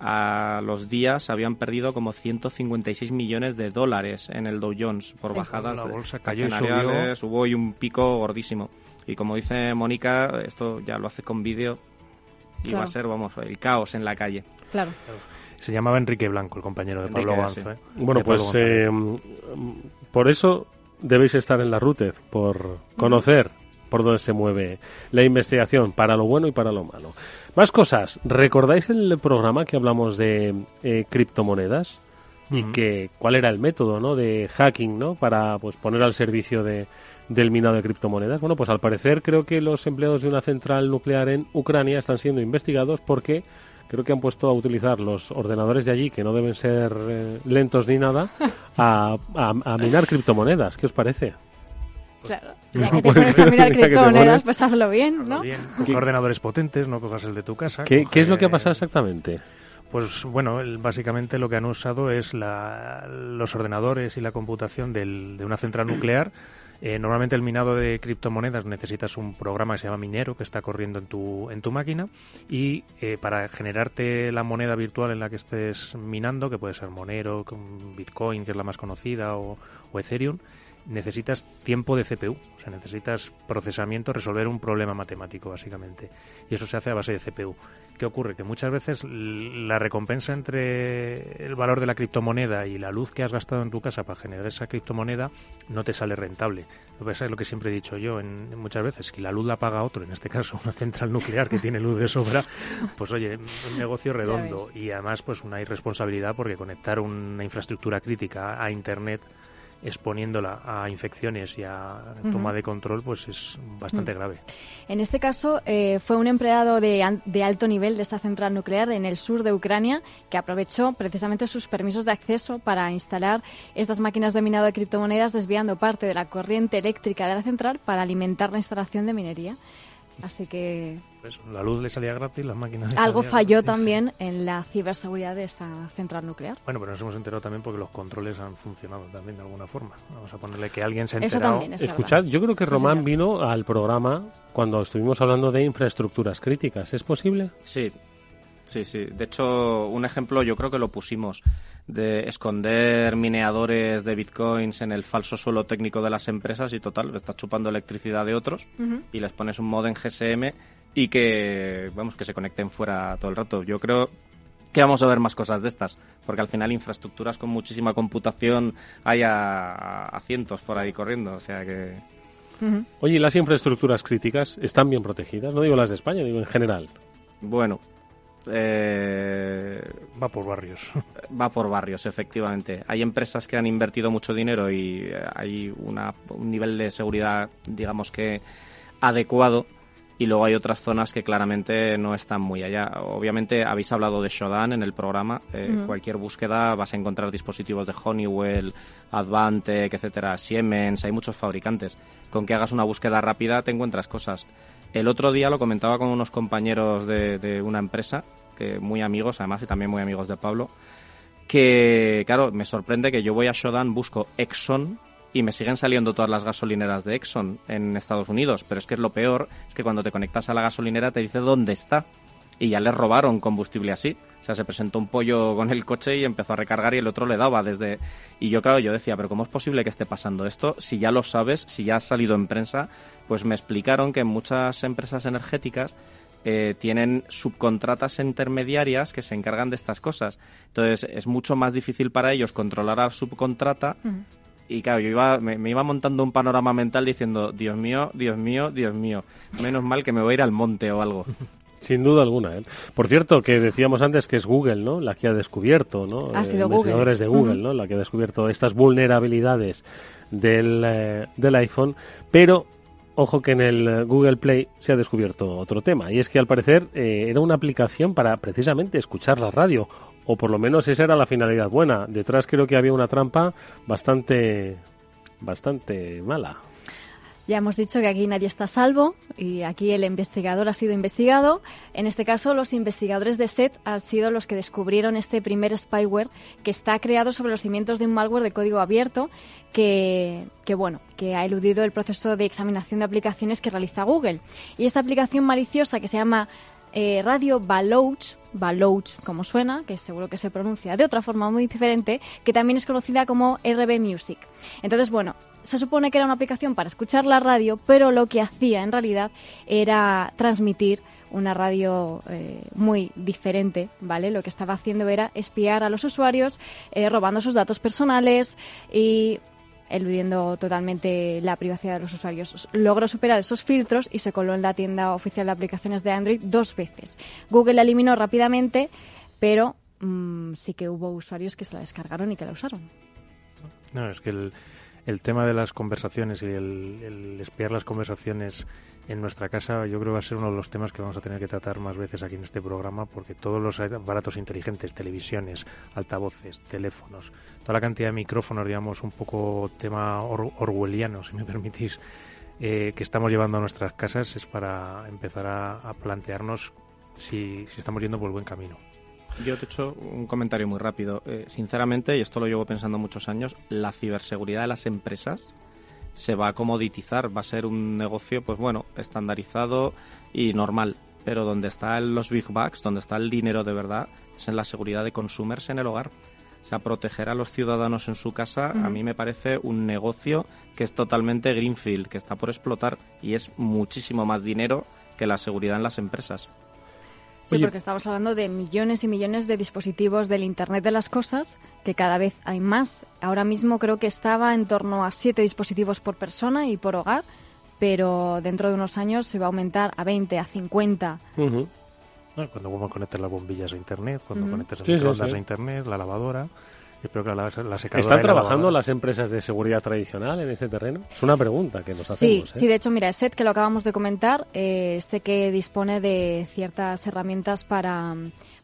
A los días habían perdido como 156 millones de dólares en el Dow Jones por Sí. bajadas La de bolsa cayó y accionariales. Hubo hoy un pico gordísimo. Y como dice Mónica, esto ya lo hace con vídeo y Claro. va a ser, vamos, el caos en la calle. Claro. Se llamaba Enrique Blanco, el compañero de Pablo Enrique, Ganzo. sí. ¿eh? Bueno, De pues eh, por eso debéis estar en la RUTEZ, por conocer por dónde se mueve la investigación, para lo bueno y para lo malo. Más cosas. ¿Recordáis el programa que hablamos de eh, criptomonedas? Y que cuál era el método ¿no? de hacking ¿no? para pues, poner al servicio de, del minado de criptomonedas. Bueno, pues al parecer creo que los empleados de una central nuclear en Ucrania están siendo investigados porque creo que han puesto a utilizar los ordenadores de allí, que no deben ser eh, lentos ni nada, a, a- a minar criptomonedas. ¿Qué os parece? Claro. [LAUGHS] Ya que te Pues, pones a mirar ya que te criptomonedas, pues hazlo bien, ¿no? Bien, coge ordenadores potentes, no cojas el de tu casa. ¿Qué, qué es lo que ha pasado exactamente? Pues bueno, el- básicamente lo que han usado es la- los ordenadores y la computación del- de una central nuclear. Eh, normalmente el minado de criptomonedas necesitas un programa que se llama Minero que está corriendo en tu, en tu máquina y eh, para generarte la moneda virtual en la que estés minando, que puede ser Monero, Bitcoin, que es la más conocida, o, o Ethereum, necesitas tiempo de CPU, o sea, necesitas procesamiento, resolver un problema matemático, básicamente. Y eso se hace a base de CPU. ¿Qué ocurre? Que muchas veces la recompensa entre el valor de la criptomoneda y la luz que has gastado en tu casa para generar esa criptomoneda no te sale rentable. Lo que pasa es lo que siempre he dicho yo en, muchas veces, que la luz la paga otro, en este caso una central nuclear que tiene luz de sobra, pues oye, un negocio [LAUGHS] redondo y además pues una irresponsabilidad porque conectar una infraestructura crítica a Internet exponiéndola a infecciones y a toma de control, pues es bastante Mm. grave. En este caso, eh, fue un empleado de, alto nivel de esta central nuclear en el sur de Ucrania que aprovechó precisamente sus permisos de acceso para instalar estas máquinas de minado de criptomonedas, desviando parte de la corriente eléctrica de la central para alimentar la instalación de minería. Así que Pues, la luz le salía gratis, las máquinas. algo falló gratis. también en la ciberseguridad de esa central nuclear. Bueno, pero nos hemos enterado también porque los controles han funcionado también de alguna forma. Vamos a ponerle que alguien se ha Eso enterado. también es Escuchad, yo creo que Román vino al programa cuando estuvimos hablando de infraestructuras críticas. ¿Es posible? Sí, sí, sí. De hecho, un ejemplo yo creo que lo pusimos de esconder mineadores de bitcoins en el falso suelo técnico de las empresas y total, estás chupando electricidad de otros y les pones un modem GSM y que, vamos, que se conecten fuera todo el rato. Yo creo que vamos a ver más cosas de estas, porque al final infraestructuras con muchísima computación hay a, a cientos por ahí corriendo, o sea que... Oye, ¿y las infraestructuras críticas están bien protegidas? No digo las de España, digo en general. Bueno, eh, Va por barrios. va por barrios, efectivamente. Hay empresas que han invertido mucho dinero y eh, hay una- un nivel de seguridad, digamos que adecuado, y luego hay otras zonas que claramente no están muy allá. Obviamente habéis hablado de Shodan en el programa. Eh. Cualquier búsqueda vas a encontrar dispositivos de Honeywell, Advantech, etcétera, Siemens, hay muchos fabricantes. Con que hagas una búsqueda rápida te encuentras cosas. El otro día lo comentaba con unos compañeros de, una empresa, que muy amigos además y también muy amigos de Pablo, que, claro, me sorprende que yo voy a Shodan, busco Exxon y me siguen saliendo todas las gasolineras de Exxon en Estados Unidos. Pero es que es lo peor, es que cuando te conectas a la gasolinera te dice dónde está. Y ya les robaron combustible así. O sea, se presentó un pollo con el coche y empezó a recargar y el otro le daba desde... Y yo, claro, yo decía, pero ¿cómo es posible que esté pasando esto? Si ya lo sabes, si ya ha salido en prensa, pues me explicaron que muchas empresas energéticas eh, tienen subcontratas intermediarias que se encargan de estas cosas. Entonces es mucho más difícil para ellos controlar a la subcontrata. Y claro, yo iba, me, me, iba montando un panorama mental diciendo, Dios mío, Dios mío, Dios mío, menos mal que me voy a ir al monte o algo. [LAUGHS] Sin duda alguna. ¿eh? Por cierto, que decíamos antes que es Google, ¿no? La que ha descubierto, ¿no? Ha sido Google. de Google, ¿no? La que ha descubierto estas vulnerabilidades del, eh, del iPhone, pero ojo que en el Google Play se ha descubierto otro tema, y es que al parecer eh, era una aplicación para precisamente escuchar la radio, o por lo menos esa era la finalidad buena. Detrás creo que había una trampa bastante, bastante mala. Ya hemos dicho que aquí nadie está a salvo y aquí el investigador ha sido investigado. En este caso, los investigadores de SET han sido los que descubrieron este primer spyware que está creado sobre los cimientos de un malware de código abierto que, bueno, que ha eludido el proceso de examinación de aplicaciones que realiza Google. Y esta aplicación maliciosa que se llama eh, Radio Balouch, Balouch como suena, que seguro que se pronuncia de otra forma muy diferente, que también es conocida como RB Music. Entonces, bueno, se supone que era una aplicación para escuchar la radio, pero lo que hacía en realidad era transmitir una radio eh, muy diferente, ¿vale? Lo que estaba haciendo era espiar a los usuarios, eh, robando sus datos personales y eludiendo totalmente la privacidad de los usuarios. Logró superar esos filtros y se coló en la tienda oficial de aplicaciones de Android dos veces. Google la eliminó rápidamente, pero mm, sí que hubo usuarios que se la descargaron y que la usaron. No, es que el, el tema de las conversaciones y el, espiar las conversaciones en nuestra casa yo creo que va a ser uno de los temas que vamos a tener que tratar más veces aquí en este programa porque todos los aparatos inteligentes, televisiones, altavoces, teléfonos, toda la cantidad de micrófonos, digamos, un poco tema orwelliano, si me permitís, eh, que estamos llevando a nuestras casas es para empezar a, plantearnos si, si estamos yendo por el buen camino. Yo te he hecho un comentario muy rápido. Eh, sinceramente, y esto lo llevo pensando muchos años, la ciberseguridad de las empresas se va a comoditizar, va a ser un negocio, pues bueno, estandarizado y normal. Pero donde están los big bucks, donde está el dinero de verdad, es en la seguridad de consumers en el hogar. O sea, proteger a los ciudadanos en su casa, a mí me parece un negocio que es totalmente greenfield, que está por explotar y es muchísimo más dinero que la seguridad en las empresas. Sí, porque estamos hablando de millones y millones de dispositivos del Internet de las Cosas, que cada vez hay más. Ahora mismo creo que estaba en torno a siete dispositivos por persona y por hogar, pero dentro de unos años se va a aumentar a 20, a 50. cuando vamos a conectar las bombillas a Internet, cuando conectas las microondas a Internet, la lavadora. ¿Están trabajando las empresas de seguridad tradicional en ese terreno? Es una pregunta que nos hacemos. ¿eh? Sí, de hecho, mira, SET, que lo acabamos de comentar, eh, sé que dispone de ciertas herramientas para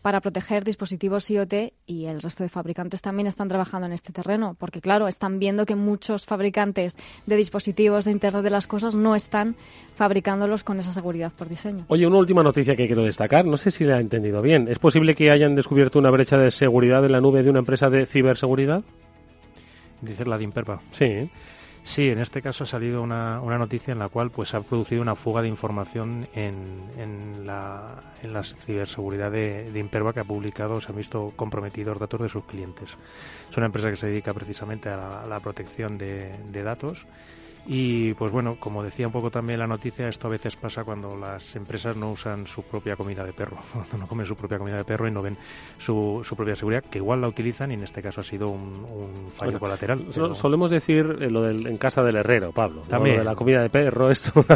para proteger dispositivos IoT y el resto de fabricantes también están trabajando en este terreno, porque claro, están viendo que muchos fabricantes de dispositivos de Internet de las Cosas no están fabricándolos con esa seguridad por diseño. Oye, una última noticia que quiero destacar, no sé si la he entendido bien. ¿Es posible que hayan descubierto una brecha de seguridad en la nube de una empresa de ciberseguridad? Dice la de. Sí. Sí, en este caso ha salido una, una noticia en la cual pues ha producido una fuga de información en, en, la, en la ciberseguridad de, de, Imperva que ha publicado, se han visto comprometidos datos de sus clientes. Es una empresa que se dedica precisamente a la, protección de, de datos y pues bueno, como decía un poco también la noticia, esto a veces pasa cuando las empresas no usan su propia comida de perro, [LAUGHS] cuando no comen su propia comida de perro y no ven su, su propia seguridad, que igual la utilizan y en este caso ha sido un, fallo colateral. Solemos decir eh, lo del en casa del herrero, Pablo. También. Lo de la comida de perro, esto [LAUGHS]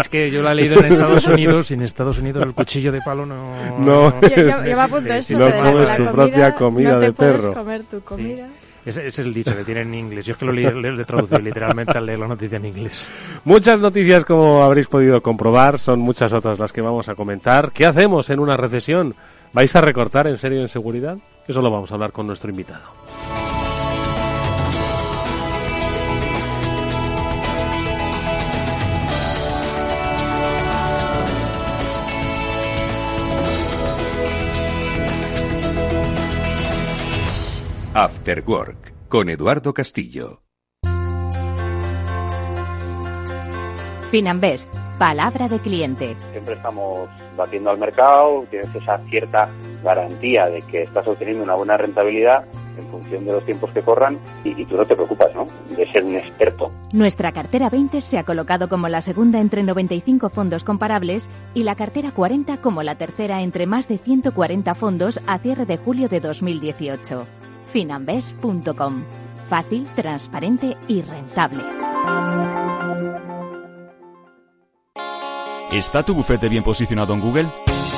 Es que yo la he leído en Estados Unidos y en Estados Unidos el cuchillo de palo no... No, yo, yo, a punto eso, no comes tu propia comida no de perro. Puedes comer tu comida. Ese es el dicho que tiene en inglés. Yo es que lo he traducido literalmente al leer la noticia en inglés. Muchas noticias, como habréis podido comprobar, son muchas otras las que vamos a comentar. ¿Qué hacemos en una recesión? ¿Vais a recortar en serio en seguridad? Eso lo vamos a hablar con nuestro invitado. After Work con Eduardo Castillo. Finanbest, Palabra de cliente. Siempre estamos batiendo al mercado, tienes esa cierta garantía de que estás obteniendo una buena rentabilidad en función de los tiempos que corran y, tú no te preocupas, ¿no? De ser un experto. Nuestra cartera 20 se ha colocado como la segunda entre 95 fondos comparables y la cartera 40 como la tercera entre más de 140 fondos a cierre de julio de 2018. Finambes.com. Fácil, transparente y rentable. ¿Está tu bufete bien posicionado en Google?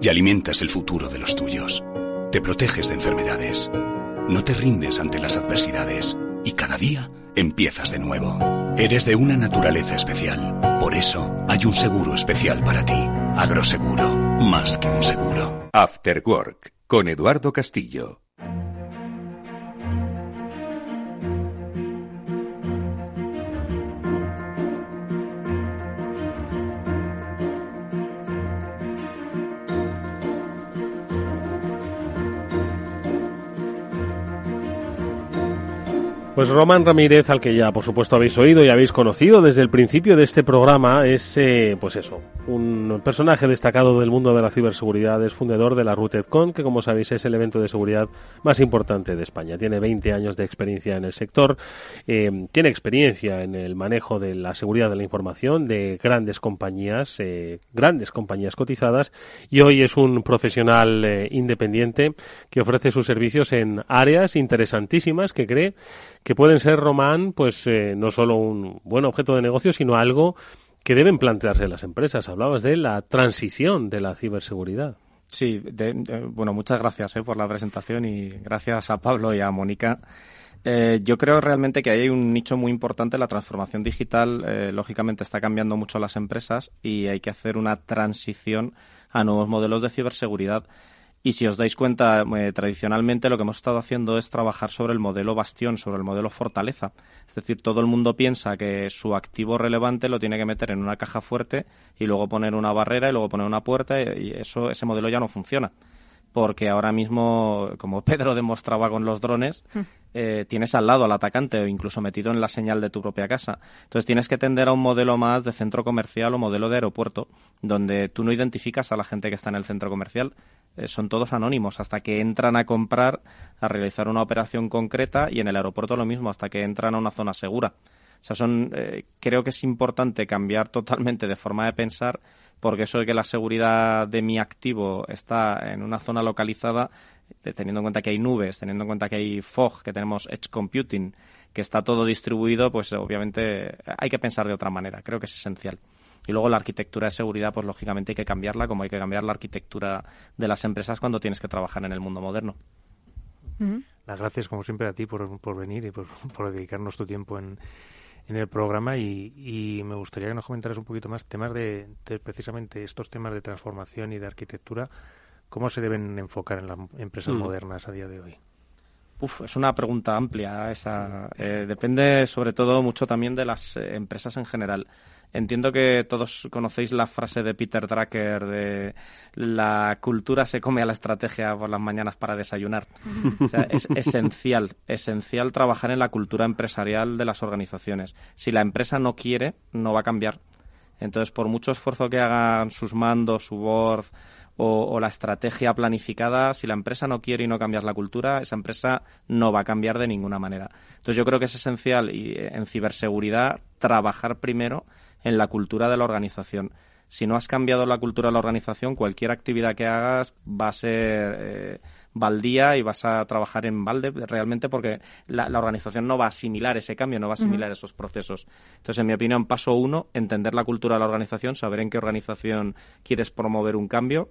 y alimentas el futuro de los tuyos. Te proteges de enfermedades. No te rindes ante las adversidades y cada día empiezas de nuevo. Eres de una naturaleza especial. Por eso hay un seguro especial para ti. Agroseguro, más que un seguro. After Work con Eduardo Castillo. Pues Román Ramírez, al que ya por supuesto habéis oído y habéis conocido desde el principio de este programa, es eh, pues eso, un personaje destacado del mundo de la ciberseguridad, es fundador de la RootedCon, que como sabéis es el evento de seguridad más importante de España. Tiene 20 años de experiencia en el sector, eh, tiene experiencia en el manejo de la seguridad de la información de grandes compañías, eh, grandes compañías cotizadas, y hoy es un profesional independiente que ofrece sus servicios en áreas interesantísimas que cree que pueden ser, Román, pues eh, no solo un buen objeto de negocio, sino algo que deben plantearse las empresas. Hablabas de la transición de la ciberseguridad. Sí, bueno, muchas gracias eh, por la presentación y gracias a Pablo y a Mónica. Eh, yo creo realmente que hay un nicho muy importante. La transformación digital, lógicamente, está cambiando mucho las empresas y hay que hacer una transición a nuevos modelos de ciberseguridad. Y si os dais cuenta, eh, tradicionalmente lo que hemos estado haciendo es trabajar sobre el modelo bastión, sobre el modelo fortaleza. Es decir, todo el mundo piensa que su activo relevante lo tiene que meter en una caja fuerte y luego poner una barrera y luego poner una puerta y eso ese modelo ya no funciona porque ahora mismo, como Pedro [LAUGHS] demostraba con los drones, hmm. eh, tienes al lado al atacante o incluso metido en la señal de tu propia casa. Entonces tienes que tender a un modelo más de centro comercial o modelo de aeropuerto, donde tú no identificas a la gente que está en el centro comercial, son todos anónimos hasta que entran a comprar, a realizar una operación concreta y en el aeropuerto lo mismo, hasta que entran a una zona segura. O sea, son, eh, creo que es importante cambiar totalmente de forma de pensar porque eso de que la seguridad de mi activo está en una zona localizada, teniendo en cuenta que hay nubes, teniendo en cuenta que hay fog, que tenemos edge computing, que está todo distribuido, pues obviamente hay que pensar de otra manera. Creo que es esencial. Y luego la arquitectura de seguridad, pues lógicamente hay que cambiarla, como hay que cambiar la arquitectura de las empresas cuando tienes que trabajar en el mundo moderno. Las gracias, como siempre, a ti por, venir y por dedicarnos tu tiempo en, en el programa y, me gustaría que nos comentaras un poquito más temas de, precisamente estos temas de transformación y de arquitectura, cómo se deben enfocar en las empresas mm. modernas a día de hoy. Uf, es una pregunta amplia esa. Eh, depende sobre todo mucho también de las eh, empresas en general. Entiendo que todos conocéis la frase de Peter Drucker de la cultura se come a la estrategia por las mañanas para desayunar. O sea, es [LAUGHS] esencial, esencial trabajar en la cultura empresarial de las organizaciones. Si la empresa no quiere, no va a cambiar. Entonces, por mucho esfuerzo que hagan sus mandos, su board o, o, la estrategia planificada, si la empresa no quiere y no cambiar la cultura, esa empresa no va a cambiar de ninguna manera. Entonces, yo creo que es esencial y en ciberseguridad trabajar primero en la cultura de la organización. Si no has cambiado la cultura de la organización, cualquier actividad que hagas va a ser eh, baldía y vas a trabajar en balde realmente porque la, organización no va a asimilar ese cambio, no va a asimilar esos procesos. Entonces, en mi opinión, paso uno, entender la cultura de la organización, saber en qué organización quieres promover un cambio,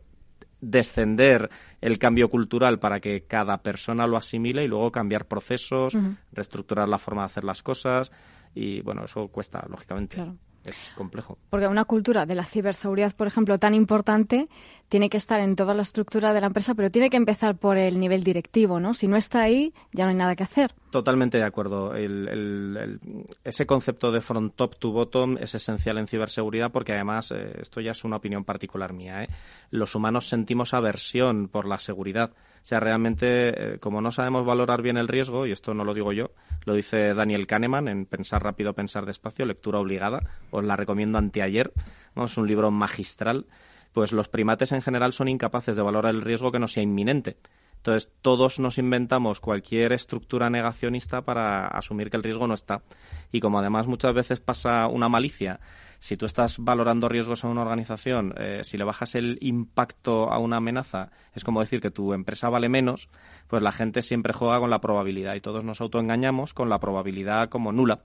descender el cambio cultural para que cada persona lo asimile y luego cambiar procesos, reestructurar la forma de hacer las cosas y bueno, eso cuesta, lógicamente. Es complejo. Porque una cultura de la ciberseguridad, por ejemplo, tan importante, tiene que estar en toda la estructura de la empresa, pero tiene que empezar por el nivel directivo, ¿no? Si no está ahí, ya no hay nada que hacer. Totalmente de acuerdo. ese concepto de front top to bottom es esencial en ciberseguridad porque además, eh, esto ya es una opinión particular mía, ¿eh? los humanos sentimos aversión por la seguridad. Sea, realmente, eh, como no sabemos valorar bien el riesgo, y esto no lo digo yo, lo dice Daniel Kahneman en Pensar rápido, pensar despacio, lectura obligada, os la recomiendo anteayer, es un libro magistral, pues los primates en general son incapaces de valorar el riesgo que no sea inminente. Entonces, todos nos inventamos cualquier estructura negacionista para asumir que el riesgo no está. Y como además muchas veces pasa una malicia, si tú estás valorando riesgos a una organización, eh, si le bajas el impacto a una amenaza, es como decir que tu empresa vale menos, pues la gente siempre juega con la probabilidad y todos nos autoengañamos con la probabilidad como nula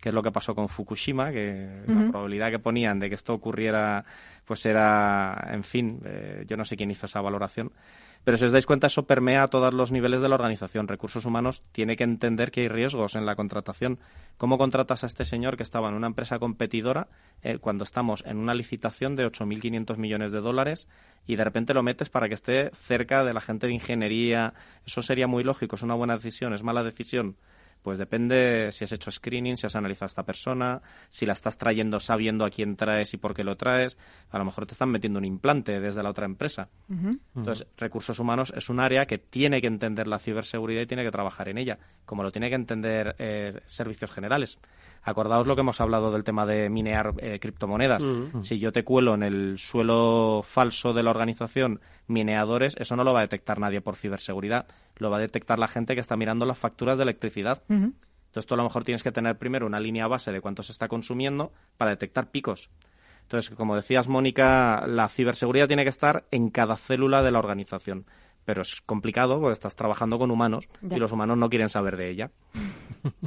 que es lo que pasó con Fukushima, que la probabilidad que ponían de que esto ocurriera, pues era, en fin, eh, yo no sé quién hizo esa valoración, pero si os dais cuenta, eso permea a todos los niveles de la organización. Recursos humanos tiene que entender que hay riesgos en la contratación. ¿Cómo contratas a este señor que estaba en una empresa competidora eh, cuando estamos en una licitación de 8.500 millones de dólares y de repente lo metes para que esté cerca de la gente de ingeniería? Eso sería muy lógico. Es una buena decisión, es mala decisión. Pues depende si has hecho screening, si has analizado a esta persona, si la estás trayendo sabiendo a quién traes y por qué lo traes. A lo mejor te están metiendo un implante desde la otra empresa. Entonces, recursos humanos es un área que tiene que entender la ciberseguridad y tiene que trabajar en ella, como lo tiene que entender eh, servicios generales. Acordaos lo que hemos hablado del tema de minear eh, criptomonedas. Si yo te cuelo en el suelo falso de la organización mineadores, eso no lo va a detectar nadie por ciberseguridad. Lo va a detectar la gente que está mirando las facturas de electricidad. Entonces tú a lo mejor tienes que tener primero una línea base de cuánto se está consumiendo para detectar picos. Entonces, como decías, Mónica, la ciberseguridad tiene que estar en cada célula de la organización. Pero es complicado porque estás trabajando con humanos y los humanos no quieren saber de ella.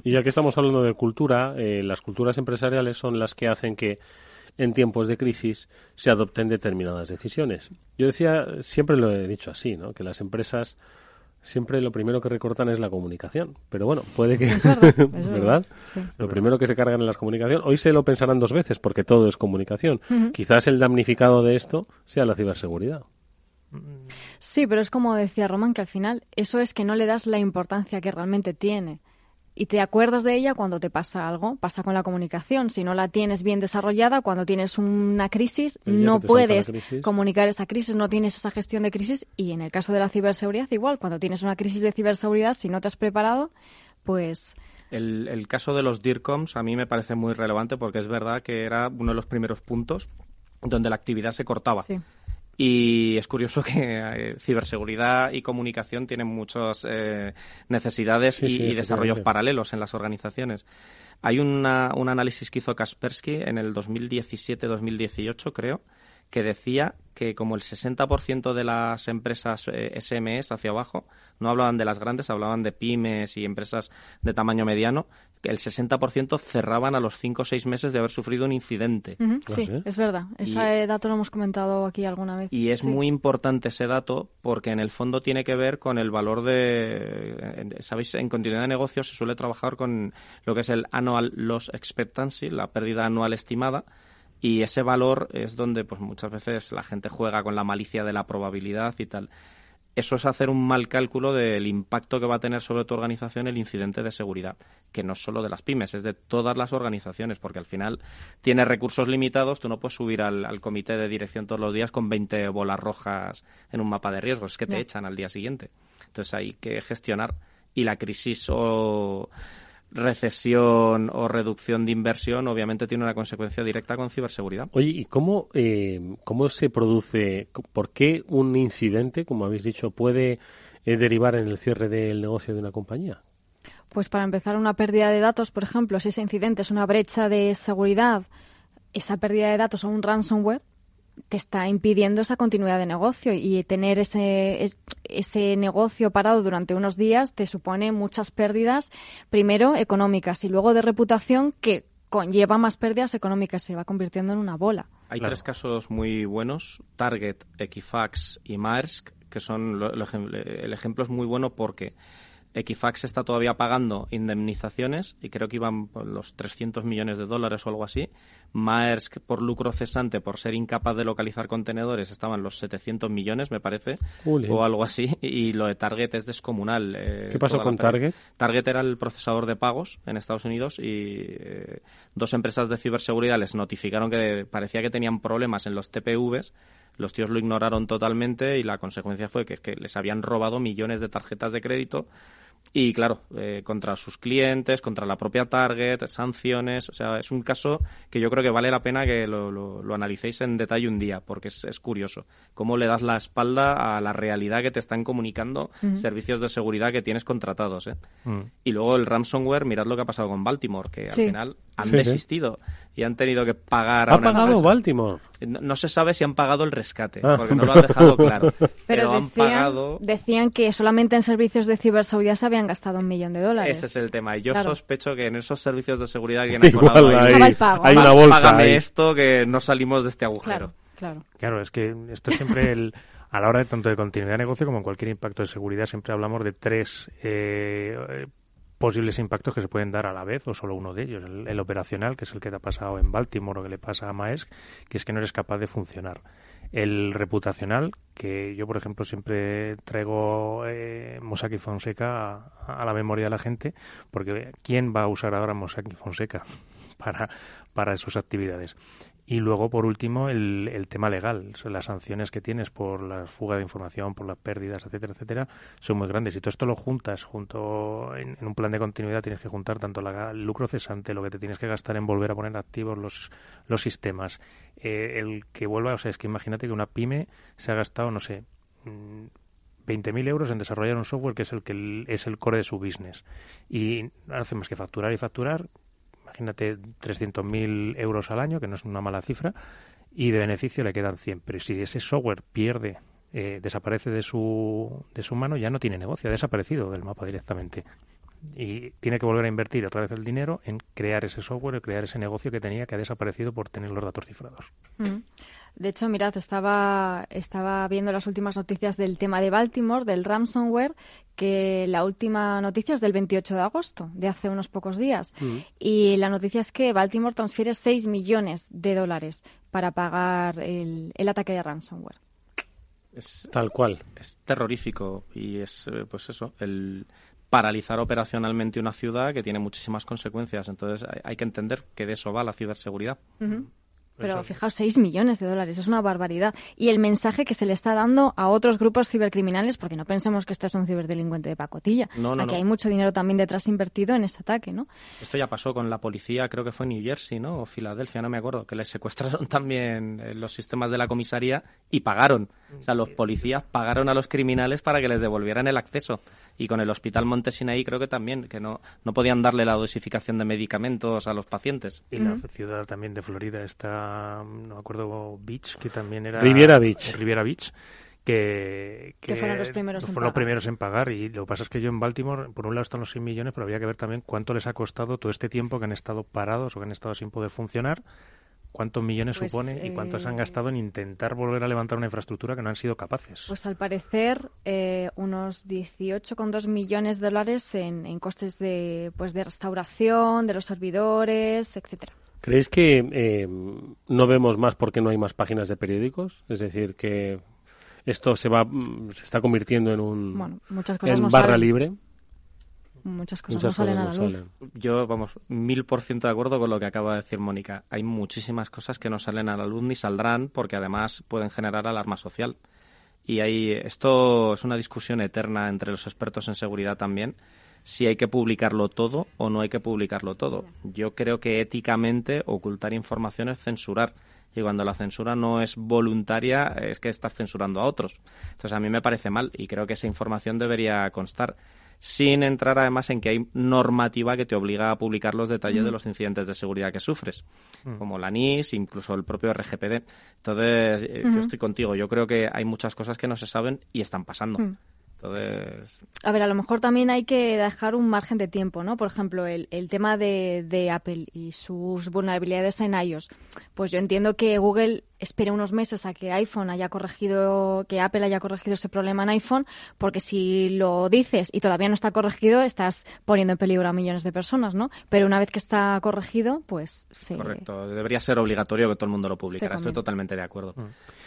Y ya que estamos hablando de cultura, eh, las culturas empresariales son las que hacen que en tiempos de crisis se adopten determinadas decisiones. Yo decía, siempre lo he dicho así, ¿no? que las empresas siempre lo primero que recortan es la comunicación. Pero bueno, puede que... Es verdad. [LAUGHS] Lo primero que se cargan en la comunicación. Hoy se lo pensarán dos veces porque todo es comunicación. Quizás el damnificado de esto sea la ciberseguridad. Sí, pero es como decía Román, que al final eso es que no le das la importancia que realmente tiene y te acuerdas de ella cuando te pasa algo. Pasa con la comunicación. Si no la tienes bien desarrollada, cuando tienes una crisis, no puedes comunicar esa crisis, no tienes esa gestión de crisis. Y en el caso de la ciberseguridad, igual, cuando tienes una crisis de ciberseguridad, si no te has preparado, pues... El, el caso de los DIRCOMs a mí me parece muy relevante porque es verdad que era uno de los primeros puntos donde la actividad se cortaba. Sí. Y es curioso que eh, ciberseguridad y comunicación tienen muchas eh, necesidades y, desarrollos paralelos en las organizaciones. Hay un análisis que hizo Kaspersky en el 2017-2018, creo, que decía que como el 60% de las empresas SMS eh, hacia abajo, no hablaban de las grandes, hablaban de pymes y empresas de tamaño mediano, el 60% cerraban a los 5 o 6 meses de haber sufrido un incidente. sí, es verdad. Ese dato lo hemos comentado aquí alguna vez. Y es muy importante ese dato porque en el fondo tiene que ver con el valor de... Sabéis, en continuidad de negocios se suele trabajar con lo que es el annual loss expectancy, la pérdida anual estimada, y ese valor es donde pues muchas veces la gente juega con la malicia de la probabilidad y tal eso es hacer un mal cálculo del impacto que va a tener sobre tu organización el incidente de seguridad, que no es solo de las pymes, es de todas las organizaciones, porque al final tienes recursos limitados, tú no puedes subir al, comité de dirección todos los días con 20 bolas rojas en un mapa de riesgos, es que te echan al día siguiente. Entonces hay que gestionar y la crisis o recesión o reducción de inversión obviamente tiene una consecuencia directa con ciberseguridad. Oye, ¿y cómo, eh, cómo se produce, por qué un incidente, como habéis dicho, puede eh, derivar en el cierre del negocio de una compañía? Pues para empezar, una pérdida de datos, por ejemplo, si ese incidente es una brecha de seguridad, esa pérdida de datos o un ransomware, te está impidiendo esa continuidad de negocio y tener ese, ese negocio parado durante unos días te supone muchas pérdidas, primero económicas y luego de reputación que conlleva más pérdidas económicas, se va convirtiendo en una bola. Hay tres casos muy buenos, Target, Equifax y Maersk, que son el ejemplo es muy bueno porque Equifax está todavía pagando indemnizaciones y creo que iban por los 300 millones de dólares o algo así. Maersk, por lucro cesante, por ser incapaz de localizar contenedores, estaban los 700 millones, me parece, Ule. o algo así. Y lo de Target es descomunal. eh, ¿Qué pasó con. Target? Target era el procesador de pagos en Estados Unidos y eh, dos empresas de ciberseguridad les notificaron que parecía que tenían problemas en los TPVs. Los tíos lo ignoraron totalmente y la consecuencia fue que, que les habían robado millones de tarjetas de crédito y claro, eh, contra sus clientes, contra la propia Target, sanciones. O sea, es un caso que yo creo que vale la pena que lo, lo- lo analicéis en detalle un día, porque es, es curioso. Cómo le das la espalda a la realidad que te están comunicando servicios de seguridad que tienes contratados. ¿eh? Mm. Y luego el ransomware, mirad lo que ha pasado con Baltimore, que Sí. al final han Sí, sí. Y han tenido que pagar a ¿Ha una pagado empresa. Baltimore? No, no se sabe si han pagado el rescate, Ah. porque no lo han dejado [LAUGHS] claro. Pero, Pero han decían, pagado. decían que solamente en servicios de ciberseguridad se habían gastado un millón de dólares. Ese es el tema. Y yo Claro. sospecho que en esos servicios de seguridad alguien Igual ha colado ahí. hay- Estaba el pago. hay una bolsa Págame ahí. esto que no salimos de este agujero. Claro. Claro, es que esto es siempre el, a la hora de tanto de continuidad de negocio como en cualquier impacto de seguridad siempre hablamos de tres eh, posibles impactos que se pueden dar a la vez o solo uno de ellos. El, operacional, que es el que te ha pasado en Baltimore o que le pasa a Maersk, que es que no eres capaz de funcionar. El reputacional, que yo, por ejemplo, siempre traigo eh, Mossack y Fonseca a, la memoria de la gente, porque ¿quién va a usar ahora Mossack y Fonseca [LAUGHS] para, para sus actividades? Y luego, por último, el, el tema legal. Las sanciones que tienes por la fuga de información, por las pérdidas, etcétera, etcétera, son muy grandes. Y todo esto lo juntas junto en, un plan de continuidad, tienes que juntar tanto la- el lucro cesante, lo que te tienes que gastar en volver a poner activos los, los sistemas, eh, el que vuelva, o sea, es que imagínate que una pyme se ha gastado, no sé, mm, 20.000 euros en desarrollar un software que es el que es el core de su business. Y no hace más que facturar y facturar, imagínate 300.000 euros al año, que no es una mala cifra, y de beneficio le quedan 100. Pero si ese software pierde, eh, desaparece de su, de su mano, ya no tiene negocio, ha desaparecido del mapa directamente. Y tiene que volver a invertir otra vez el dinero en crear ese software, crear ese negocio que tenía que ha desaparecido por tener los datos cifrados. Mm. De hecho, mirad, estaba, estaba viendo las últimas noticias del tema de Baltimore, del ransomware, que la última noticia es del 28 de agosto, de hace unos pocos días. Mm. Y la noticia es que Baltimore transfiere 6 millones de dólares para pagar el, el ataque de ransomware. Es, Tal cual. Es terrorífico y es, eh, pues eso, el paralizar operacionalmente una ciudad que tiene muchísimas consecuencias. Entonces hay, que entender que de eso va la ciberseguridad. Pero fijaos, 6 millones de dólares, es una barbaridad. Y el mensaje que se le está dando a otros grupos cibercriminales, porque no pensemos que esto es un ciberdelincuente de pacotilla. No, no, Aquí no. hay mucho dinero también detrás invertido en ese ataque, ¿no? Esto ya pasó con la policía, creo que fue en New Jersey, ¿no? O Filadelfia, no me acuerdo, que les secuestraron [LAUGHS] también eh, los sistemas de la comisaría y pagaron. O sea, los policías pagaron a los criminales para que les devolvieran el acceso. Y con el Hospital Montesinaí creo que también, que no, no podían darle la dosificación de medicamentos a los pacientes. Y la ciudad también de Florida está, no me acuerdo, Beach, que también era... Riviera Beach. Riviera Beach. Que, Que fueron los primeros en fueron los pagar. primeros en pagar y lo que pasa es que yo en Baltimore por un lado están los 6 millones pero habría que ver también cuánto les ha costado todo este tiempo que han estado parados o que han estado sin poder funcionar cuántos millones Pues, supone y cuántos han eh, gastado en intentar volver a levantar una infraestructura que no han sido capaces Pues al parecer eh, unos 18,2 millones de dólares en, en costes de, pues de restauración, de los servidores, etcétera. ¿Creéis que eh, no vemos más porque no hay más páginas de periódicos? Es decir, que esto se va mm, se está convirtiendo en un Bueno, muchas cosas en no barra salen. libre. Muchas cosas Muchas no salen cosas a no la luz. salen. Yo, vamos, mil por ciento de acuerdo con lo que acaba de decir Mónica. Hay muchísimas cosas que no salen a la luz ni saldrán porque además pueden generar alarma social. Y hay, esto es una discusión eterna entre los expertos en seguridad también, si hay que publicarlo todo o no hay que publicarlo todo. Yo creo que éticamente ocultar información es censurar. Y cuando la censura no es voluntaria, es que estás censurando a otros. Entonces a mí me parece mal y creo que esa información debería constar sin entrar además en que hay normativa que te obliga a publicar los detalles Mm. de los incidentes de seguridad que sufres, Mm. como la NIS, incluso el propio RGPD. Entonces, eh, yo estoy contigo. Yo creo que hay muchas cosas que no se saben y están pasando. Mm. Entonces... A ver, a lo mejor también hay que dejar un margen de tiempo, ¿no? Por ejemplo, el, el tema de, de Apple y sus vulnerabilidades en iOS. Pues yo entiendo que Google espere unos meses a que iPhone haya corregido, que Apple haya corregido ese problema en iPhone, porque si lo dices y todavía no está corregido, estás poniendo en peligro a millones de personas, ¿no? Pero una vez que está corregido, pues se... Correcto, debería ser obligatorio que todo el mundo lo publicara, estoy totalmente de acuerdo.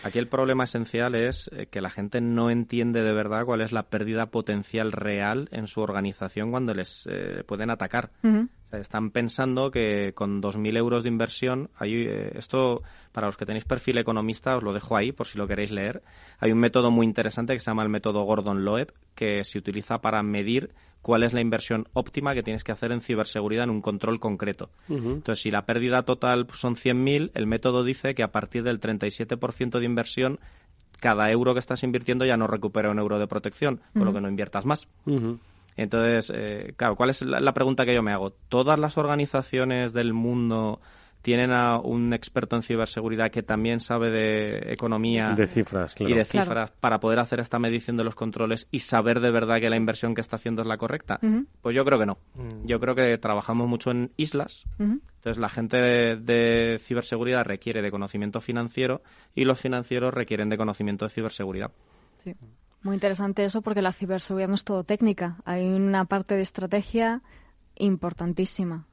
Aquí el problema esencial es eh, que la gente no entiende de verdad cuál es la pérdida potencial real en su organización cuando les eh, pueden atacar. Ujú. O sea, están pensando que con 2.000 euros de inversión, hay, eh, esto para los que tenéis perfil economista os lo dejo ahí por si lo queréis leer. Hay un método muy interesante que se llama el método Gordon-Loeb que se utiliza para medir cuál es la inversión óptima que tienes que hacer en ciberseguridad en un control concreto. Entonces, si la pérdida total son 100.000, el método dice que a partir del 37% de inversión, cada euro que estás invirtiendo ya no recupera un euro de protección, con lo que no inviertas más. Entonces, eh, claro, ¿cuál es la, la pregunta que yo me hago? ¿Todas las organizaciones del mundo tienen a un experto en ciberseguridad que también sabe de economía De cifras, claro. y de Claro. cifras para poder hacer esta medición de los controles y saber de verdad que la inversión que está haciendo es la correcta? Pues yo creo que no. Mm. Yo creo que trabajamos mucho en islas. Entonces, la gente de, de ciberseguridad requiere de conocimiento financiero y los financieros requieren de conocimiento de ciberseguridad. Sí. Muy interesante eso porque la ciberseguridad no es todo técnica. Hay una parte de estrategia importantísima.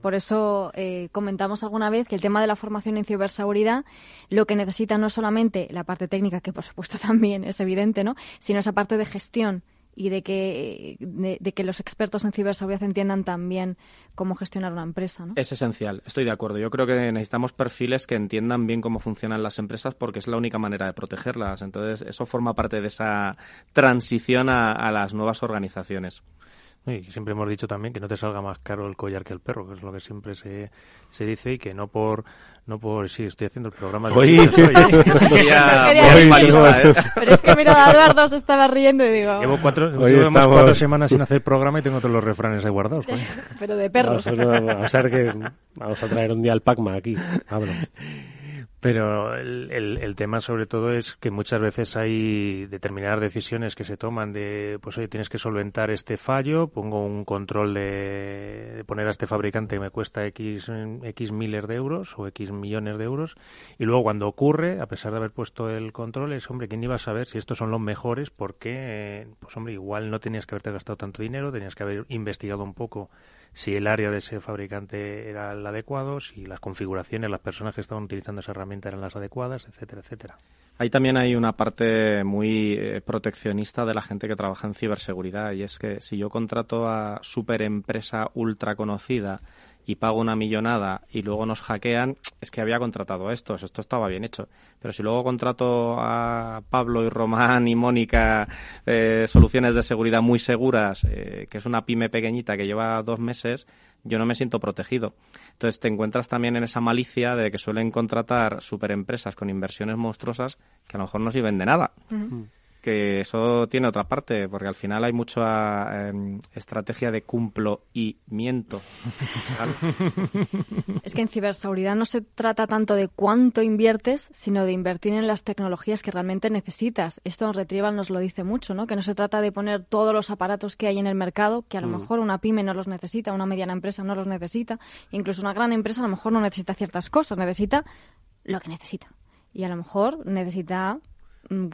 Por eso eh, comentamos alguna vez que el tema de la formación en ciberseguridad lo que necesita no es solamente la parte técnica, que por supuesto [LAUGHS] también es evidente, ¿no? sino esa parte de gestión y de que, de, que los expertos en ciberseguridad entiendan también cómo gestionar una empresa. ¿no? Es esencial, estoy de acuerdo. Yo creo que necesitamos perfiles que entiendan bien cómo funcionan las empresas porque es la única manera de protegerlas. Entonces, eso forma parte de esa transición a las nuevas organizaciones. Y siempre hemos dicho también que no te salga más caro el collar que el perro, que es lo que siempre se, se dice y que no por no por sí estoy haciendo el programa de Oye. hoy, [LAUGHS] ¿eh? ¿eh? Pero es que [LAUGHS] mira, Eduardo se estaba riendo y digo, Llevo cuatro, Hoy llevamos estamos- cuatro semanas sin hacer programa y tengo todos los refranes ahí guardados. coño. [LAUGHS] pero de perros. Vamos a, vamos a ver que vamos a traer un día al Pacma aquí. Pablo. Pero el, el, el tema sobre todo es que muchas veces hay determinadas decisiones que se toman de, pues oye, tienes que solventar este fallo, pongo un control de, de poner a este fabricante que me cuesta X, X miles de euros o X millones de euros y luego cuando ocurre, a pesar de haber puesto el control, es, hombre, ¿quién iba a saber si estos son los mejores? Porque, eh, pues hombre, igual no tenías que haberte gastado tanto dinero, tenías que haber investigado un poco si el área de ese fabricante era el adecuado, si las configuraciones, las personas que estaban utilizando esa herramienta eran las adecuadas, etcétera, etcétera. Ahí también hay una parte muy eh, proteccionista de la gente que trabaja en ciberseguridad y es que si yo contrato a super empresa ultra conocida y pago una millonada y luego nos hackean, es que había contratado a estos, esto estaba bien hecho. Pero si luego contrato a Pablo y Román y Mónica eh, soluciones de seguridad muy seguras, eh, que es una pyme pequeñita que lleva dos meses, yo no me siento protegido. Entonces te encuentras también en esa malicia de que suelen contratar superempresas con inversiones monstruosas que a lo mejor no sirven de nada. Que eso tiene otra parte, porque al final hay mucha eh, estrategia de cumplimiento. [LAUGHS] Es que en ciberseguridad no se trata tanto de cuánto inviertes, sino de invertir en las tecnologías que realmente necesitas. Esto en Retrieval nos lo dice mucho, ¿no? Que no se trata de poner todos los aparatos que hay en el mercado, que a lo Mm. mejor una pyme no los necesita, una mediana empresa no los necesita, incluso una gran empresa a lo mejor no necesita ciertas cosas, necesita lo que necesita. Y a lo mejor necesita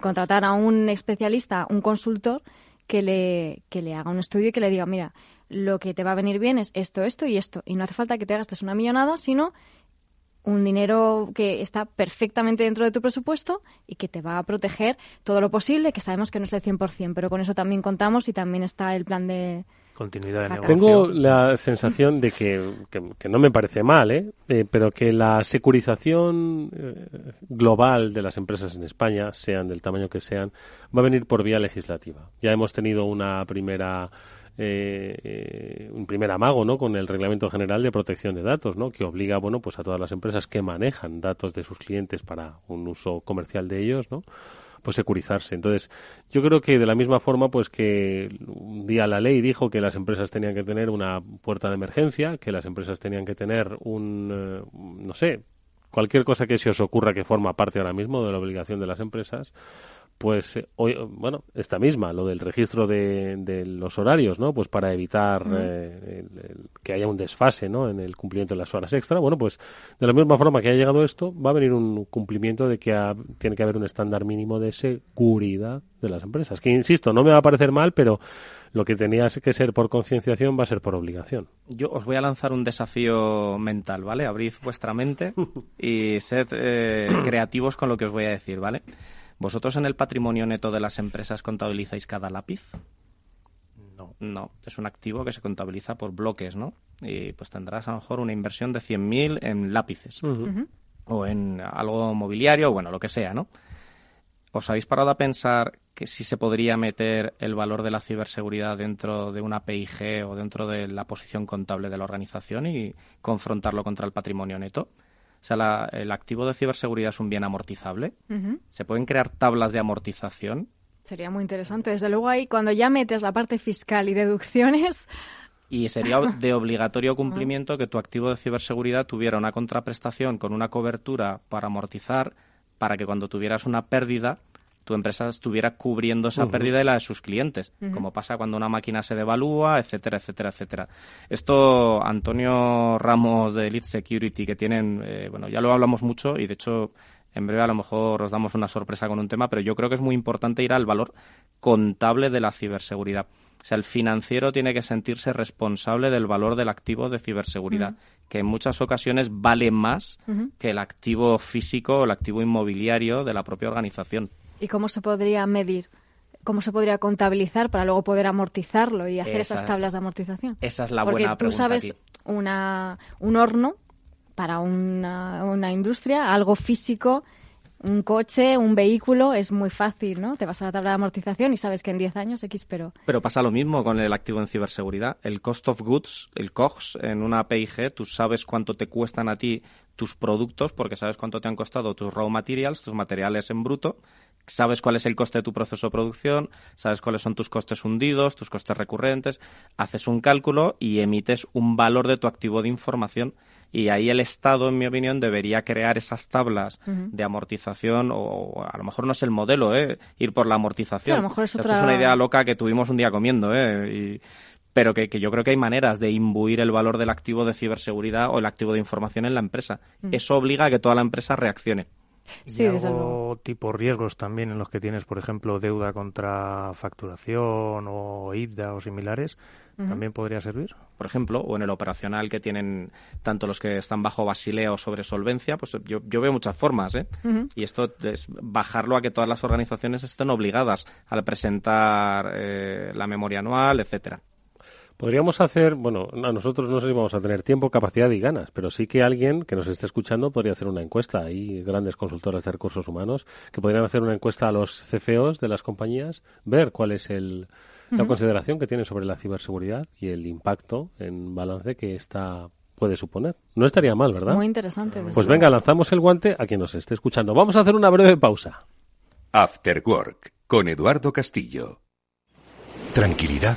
contratar a un especialista, un consultor, que le, que le haga un estudio y que le diga, mira, lo que te va a venir bien es esto, esto y esto. Y no hace falta que te gastes una millonada, sino un dinero que está perfectamente dentro de tu presupuesto y que te va a proteger todo lo posible, que sabemos que no es el 100%, pero con eso también contamos y también está el plan de... Continuidad de negocio. Tengo la sensación de que, que- que no me parece mal, ¿eh? Eh, pero que la securización eh, global de las empresas en España, sean del tamaño que sean, va a venir por vía legislativa. Ya hemos tenido una primera eh, eh, un primer amago ¿no? con el Reglamento General de Protección de Datos, ¿no? que obliga bueno, pues a todas las empresas que manejan datos de sus clientes para un uso comercial de ellos, ¿no? Pues securizarse. Entonces, yo creo que de la misma forma, pues que un día la ley dijo que las empresas tenían que tener una puerta de emergencia, que las empresas tenían que tener un, eh, no sé, cualquier cosa que se os ocurra que forma parte ahora mismo de la obligación de las empresas, pues eh, hoy, bueno, esta misma, lo del registro de, de los horarios, ¿no? Pues para evitar eh, el- el- que haya un desfase, ¿no? En el cumplimiento de las horas extra. Bueno, pues de la misma forma que ha llegado esto, va a venir un cumplimiento de que ha- tiene que haber un estándar mínimo de seguridad de las empresas. Que insisto, no me va a parecer mal, pero lo que tenía que ser por concienciación va a ser por obligación. Yo os voy a lanzar un desafío mental, ¿vale? Abrid vuestra mente [LAUGHS] y sed eh, creativos con lo que os voy a decir, ¿vale? ¿Vosotros en el patrimonio neto de las empresas contabilizáis cada lápiz? No. No, es un activo que se contabiliza por bloques, ¿no? Y pues tendrás a lo mejor una inversión de 100.000 en lápices o en algo mobiliario, bueno, lo que sea, ¿no? ¿Os habéis parado a pensar que si se podría meter el valor de la ciberseguridad dentro de una PIG o dentro de la posición contable de la organización y confrontarlo contra el patrimonio neto? O sea, la- el activo de ciberseguridad es un bien amortizable. ¿Se pueden crear tablas de amortización? Sería muy interesante. Desde luego ahí, cuando ya metes la parte fiscal y deducciones, Y sería [LAUGHS] de obligatorio cumplimiento que tu activo de ciberseguridad tuviera una contraprestación con una cobertura para amortizar, para que cuando tuvieras una pérdida, tu empresa estuviera cubriendo esa pérdida y la de sus clientes, como pasa cuando una máquina se devalúa, etcétera, etcétera, etcétera. Esto, Antonio Ramos de Elite Security, que tienen, eh, bueno, ya lo hablamos mucho y de hecho en breve a lo mejor os damos una sorpresa con un tema, pero yo creo que es muy importante ir al valor contable de la ciberseguridad. O sea, el financiero tiene que sentirse responsable del valor del activo de ciberseguridad, que en muchas ocasiones vale más que el activo físico o el activo inmobiliario de la propia organización. ¿Y cómo se podría medir? ¿Cómo se podría contabilizar para luego poder amortizarlo y hacer Esa- esas tablas de amortización? Esa es la Porque buena tú pregunta sabes aquí. una, un horno para una, una industria, algo físico, un coche, un vehículo, es muy fácil, ¿no? Te vas a la tabla de amortización y sabes que en 10 años X, pero Pero pasa lo mismo con el activo en ciberseguridad. El cost of goods, el COGS en una PIG, tú sabes cuánto te cuestan a ti tus productos porque sabes cuánto te han costado tus raw materials, tus materiales en bruto, sabes cuál es el coste de tu proceso de producción, sabes cuáles son tus costes hundidos, tus costes recurrentes, haces un cálculo y emites un valor de tu activo de información. Y ahí el Estado, en mi opinión, debería crear esas tablas de amortización, o a lo mejor no es el modelo, ¿eh? ir por la amortización. Sí, a lo mejor es Esto otra- es una idea loca que tuvimos un día comiendo, ¿eh? Y- pero que, que yo creo que hay maneras de imbuir el valor del activo de ciberseguridad o el activo de información en la empresa. Eso obliga a que toda la empresa reaccione. Sí, y algo tipo riesgos también en los que tienes, por ejemplo, deuda contra facturación o IBDA o similares, también podría servir. Por ejemplo, o en el operacional que tienen tanto los que están bajo Basilea o sobre solvencia, pues yo, yo veo muchas formas, ¿eh? Y esto es bajarlo a que todas las organizaciones estén obligadas al presentar eh, la memoria anual, etcétera. Podríamos hacer, bueno, a nosotros no sé si vamos a tener tiempo, capacidad y ganas, pero sí que alguien que nos esté escuchando podría hacer una encuesta. Hay grandes consultoras de recursos humanos que podrían hacer una encuesta a los CFOs de las compañías, ver cuál es el, la consideración que tienen sobre la ciberseguridad y el impacto en balance que esta puede suponer. No estaría mal, ¿verdad? muy interesante. Pues venga, lanzamos el guante a quien nos esté escuchando. Vamos a hacer una breve pausa. After Work con Eduardo Castillo. Tranquilidad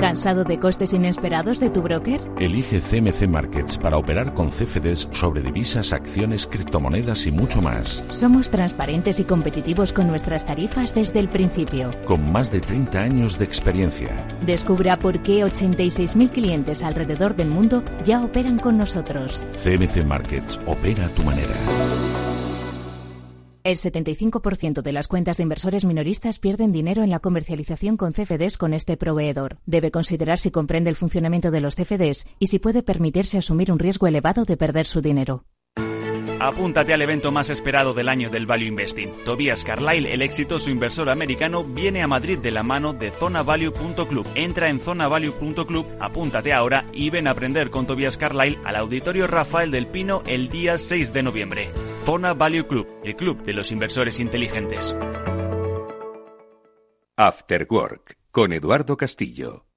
¿Cansado de costes inesperados de tu broker? Elige CMC Markets para operar con CFDs sobre divisas, acciones, criptomonedas y mucho más. Somos transparentes y competitivos con nuestras tarifas desde el principio. Con más de 30 años de experiencia. Descubra por qué 86.000 clientes alrededor del mundo ya operan con nosotros. CMC Markets opera a tu manera. El 75% de las cuentas de inversores minoristas pierden dinero en la comercialización con CFDs con este proveedor. Debe considerar si comprende el funcionamiento de los CFDs y si puede permitirse asumir un riesgo elevado de perder su dinero. Apúntate al evento más esperado del año del Value Investing. Tobias Carlyle, el exitoso inversor americano, viene a Madrid de la mano de zonavalue.club. Entra en zonavalue.club, apúntate ahora y ven a aprender con Tobias Carlyle al Auditorio Rafael del Pino el día 6 de noviembre. Zona Value Club, el club de los inversores inteligentes. After Work con Eduardo Castillo.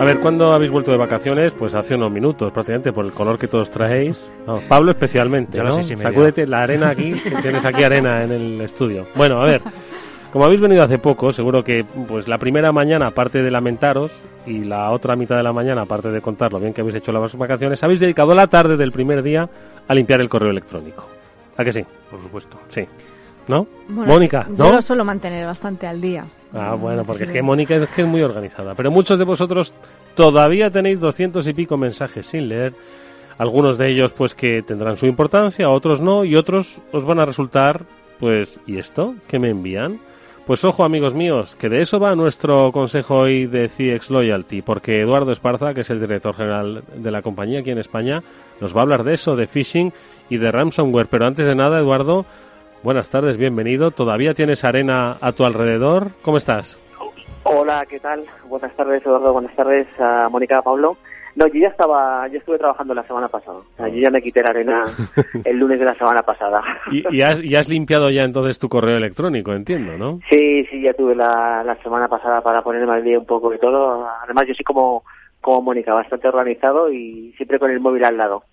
A ver, ¿cuándo habéis vuelto de vacaciones? Pues hace unos minutos, prácticamente por el color que todos traéis. No, Pablo especialmente, ¿no? y media. Sacúdete la arena aquí, que tienes aquí arena en el estudio. Bueno, a ver, como habéis venido hace poco, seguro que pues la primera mañana, aparte de lamentaros, y la otra mitad de la mañana, aparte de contar lo bien que habéis hecho las vacaciones, habéis dedicado la tarde del primer día a limpiar el correo electrónico. ¿A que sí? Por supuesto. Sí. ¿No? Bueno, Mónica, es que ¿no? Yo lo suelo mantener bastante al día. Ah, bueno, porque es que Mónica es que es muy organizada. Pero muchos de vosotros todavía tenéis doscientos y pico mensajes sin leer. Algunos de ellos, pues, que tendrán su importancia, otros no, y otros os van a resultar, pues, ¿y esto? ¿Qué me envían? Pues ojo, amigos míos, que de eso va nuestro consejo hoy de CX Loyalty, porque Eduardo Esparza, que es el director general de la compañía aquí en España, nos va a hablar de eso, de phishing y de ransomware. Pero antes de nada, Eduardo, buenas tardes, bienvenido. ¿Todavía tienes arena a tu alrededor? ¿Cómo estás? Hola, ¿qué tal? Buenas tardes, Eduardo. Buenas tardes a Mónica, Pablo. No, yo ya estaba, yo estuve trabajando la semana pasada. O sea, yo ya me quité la arena [LAUGHS] el lunes de la semana pasada. Y, y has, y has limpiado ya entonces tu correo electrónico, entiendo, ¿no? Sí, sí, ya tuve la, la semana pasada para ponerme al día un poco de todo. Además, yo soy como, como Mónica, bastante organizado y siempre con el móvil al lado.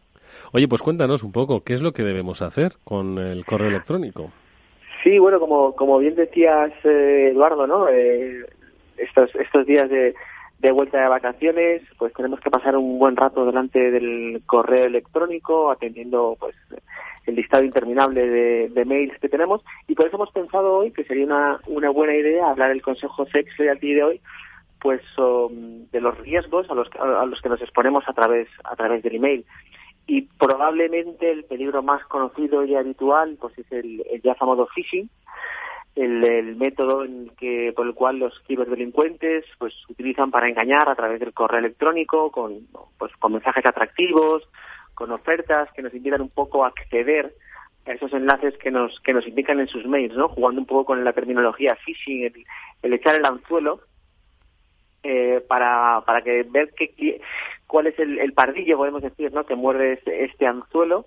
Oye, pues cuéntanos un poco, ¿qué es lo que debemos hacer con el correo electrónico? Sí, bueno, como, como bien decías, eh, Eduardo, ¿no? Eh, estos, estos días de, de vuelta de vacaciones, pues tenemos que pasar un buen rato delante del correo electrónico, atendiendo pues el listado interminable de, mails que tenemos, y por eso hemos pensado hoy que sería una, una buena idea hablar el Consejo Sex Loyalty de hoy, pues um, de los riesgos a los, a los que nos exponemos a través, a través del email. Y probablemente el peligro más conocido y habitual pues es el, el ya famoso phishing, el, método en que, por el cual los ciberdelincuentes pues utilizan para engañar a través del correo electrónico con, pues, con mensajes atractivos, con ofertas que nos invitan un poco a acceder a esos enlaces que nos que nos indican en sus mails, ¿no? Jugando un poco con la terminología phishing, el, el echar el anzuelo eh, para, para que ver qué, cuál es el, el pardillo, podemos decir, ¿no? que muerde este, este anzuelo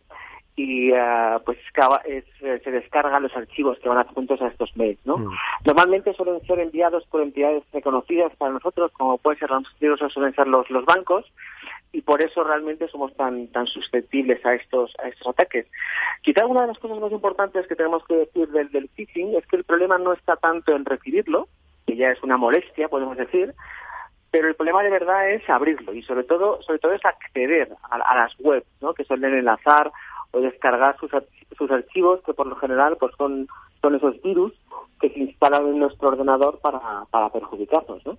y ah, pues es- eh, se descargan los archivos que van adjuntos a estos mails. ¿no? Normalmente suelen ser enviados por entidades reconocidas para nosotros, como pueden ser los suelen ser los, los bancos, y por eso realmente somos tan tan susceptibles a estos a estos ataques. Quizá una de las cosas más importantes que tenemos que decir del, del phishing es que el problema no está tanto en recibirlo, que ya es una molestia, podemos decir, pero el problema de verdad es abrirlo y sobre todo sobre todo es acceder a, a las webs, ¿no? que suelen enlazar o descargar sus, sus archivos que por lo general pues son son esos virus que se instalan en nuestro ordenador para, para perjudicarnos, ¿no?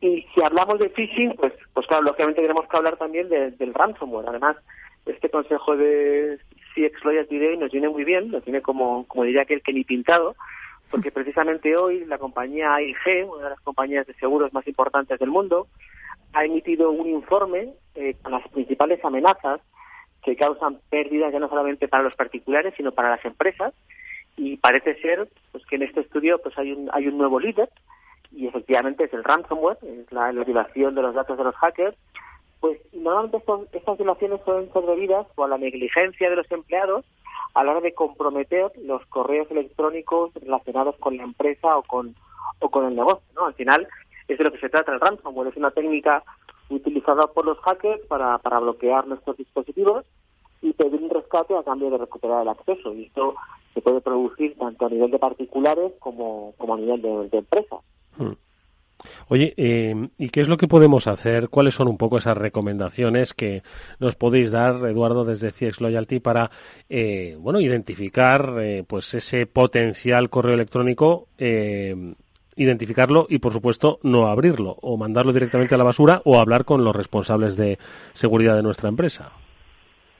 Y si hablamos de phishing, pues, pues claro, lógicamente tenemos que hablar también de- del ransomware. Además, este consejo de CX Loyalty Day nos viene muy bien, nos viene como, como diría aquel que ni pintado, porque precisamente hoy la compañía AIG, una de las compañías de seguros más importantes del mundo, ha emitido un informe eh, con las principales amenazas que causan pérdidas ya no solamente para los particulares, sino para las empresas. Y parece ser pues, que en este estudio pues hay un, hay un nuevo líder, y efectivamente es el ransomware, es la, la violación de los datos de los hackers, pues normalmente estos- estas violaciones debidas o a la negligencia de los empleados a la hora de comprometer los correos electrónicos relacionados con la empresa o con, o con el negocio. ¿no? Al final es de lo que se trata el ransomware, es una técnica utilizada por los hackers para, bloquear nuestros dispositivos y pedir un rescate a cambio de recuperar el acceso. Y esto se puede producir tanto a nivel de particulares como, como a nivel de, de empresas. Hmm. Oye, eh, ¿y qué es lo que podemos hacer? ¿Cuáles son un poco esas recomendaciones que nos podéis dar, Eduardo, desde CX Loyalty para, eh, bueno, identificar, eh, pues ese potencial correo electrónico, eh, identificarlo y, por supuesto, no abrirlo o mandarlo directamente a la basura o hablar con los responsables de seguridad de nuestra empresa?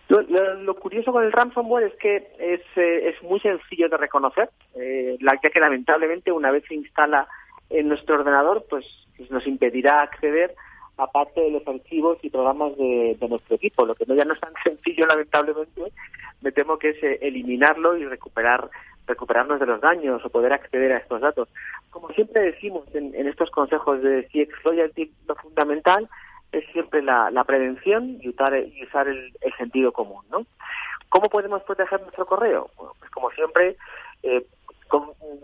Lo curioso con el ransomware es que es, eh, es muy sencillo de reconocer, eh, la- ya que lamentablemente una vez se instala en nuestro ordenador, pues, pues nos impedirá acceder a parte de los archivos y programas de, nuestro equipo. Lo que no ya no es tan [LAUGHS] sencillo, lamentablemente, me temo que es eh, eliminarlo y recuperar recuperarnos de los daños o poder acceder a estos datos. Como siempre decimos en, en estos consejos de CX Loyalty, lo fundamental es siempre la, la prevención y usar, y usar el, el sentido común, ¿no? ¿Cómo podemos proteger nuestro correo? Bueno, pues como siempre, eh,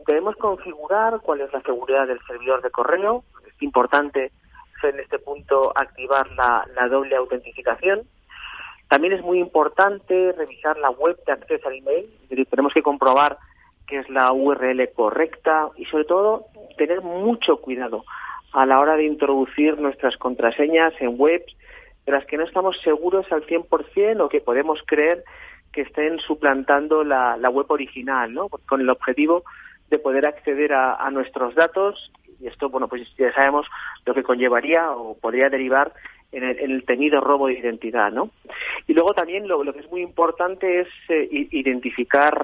debemos configurar cuál es la seguridad del servidor de correo. Es importante en este punto activar la, doble autentificación. También es muy importante revisar la web de acceso al email. Tenemos que comprobar que es la URL correcta y sobre todo tener mucho cuidado a la hora de introducir nuestras contraseñas en webs de las que no estamos seguros al 100% o que podemos creer que estén suplantando la, web original, ¿no? Con el objetivo de poder acceder a, nuestros datos y esto, bueno, pues ya sabemos lo que conllevaría o podría derivar en el, en robo de identidad, ¿no? Y luego también lo, que es muy importante es eh, identificar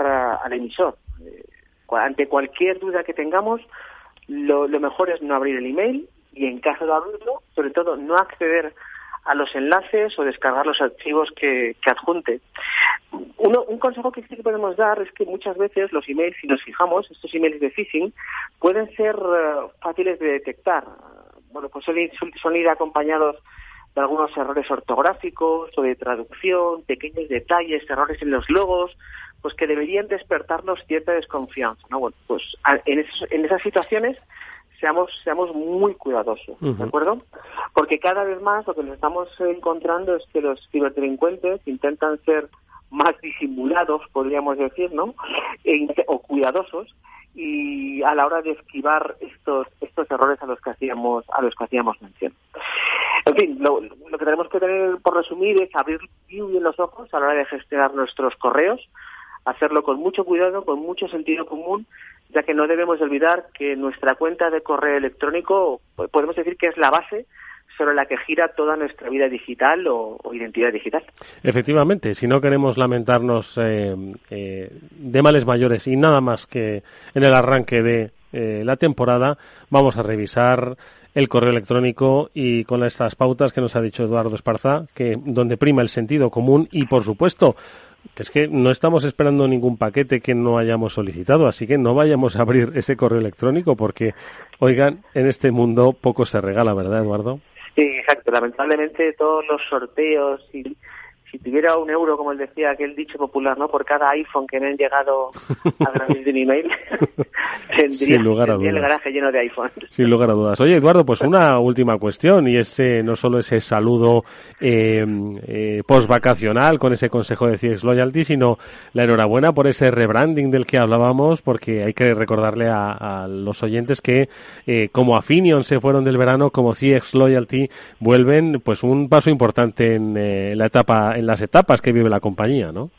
al emisor. Eh, ante cualquier duda que tengamos, lo, lo mejor es no abrir el email y en caso de abrirlo, sobre todo no acceder a los enlaces o descargar los archivos que, adjunte. Uno, un consejo que sí que podemos dar es que muchas veces los emails, si nos fijamos, estos emails de phishing, pueden ser uh, fáciles de detectar. Bueno, pues son, son ir acompañados de algunos errores ortográficos o de traducción, pequeños detalles, errores en los logos, pues que deberían despertarnos cierta desconfianza. ¿no? Bueno, pues en, esos, en esas situaciones seamos, seamos muy cuidadosos, uh -huh. ¿de acuerdo? Porque cada vez más lo que nos estamos encontrando es que los ciberdelincuentes intentan ser más disimulados, podríamos decir, ¿no? E, o cuidadosos y a la hora de esquivar estos estos errores a los que hacíamos a los que hacíamos mención. En fin, lo, lo que tenemos que tener por resumir es abrir bien los ojos a la hora de gestionar nuestros correos, hacerlo con mucho cuidado, con mucho sentido común, ya que no debemos olvidar que nuestra cuenta de correo electrónico podemos decir que es la base sobre la que gira toda nuestra vida digital o, identidad digital. Efectivamente, si no queremos lamentarnos eh, eh, de males mayores y nada más que en el arranque de eh, la temporada, vamos a revisar el correo electrónico y con estas pautas que nos ha dicho Eduardo Esparza, que donde prima el sentido común y, por supuesto, es que no estamos esperando ningún paquete que no hayamos solicitado, así que no vayamos a abrir ese correo electrónico porque, oigan, en este mundo poco se regala, ¿verdad, Eduardo? Sí, exacto. Lamentablemente todos los sorteos y si tuviera un euro, como él decía, aquel dicho popular, ¿no? Por cada iPhone que me han llegado a [LAUGHS] través de un email, tendría, lugar a tendría el garaje lleno de iPhones. Sin lugar a dudas. Oye, Eduardo, pues [LAUGHS] una última cuestión y es eh, no solo ese saludo eh, eh, post-vacacional con ese consejo de CX Loyalty, sino la enhorabuena por ese rebranding del que hablábamos, porque hay que recordarle a, a los oyentes que eh, como Affinion se fueron del verano, como CX Loyalty vuelven, pues un paso importante en eh, la etapa, en las etapas que vive la compañía, ¿no?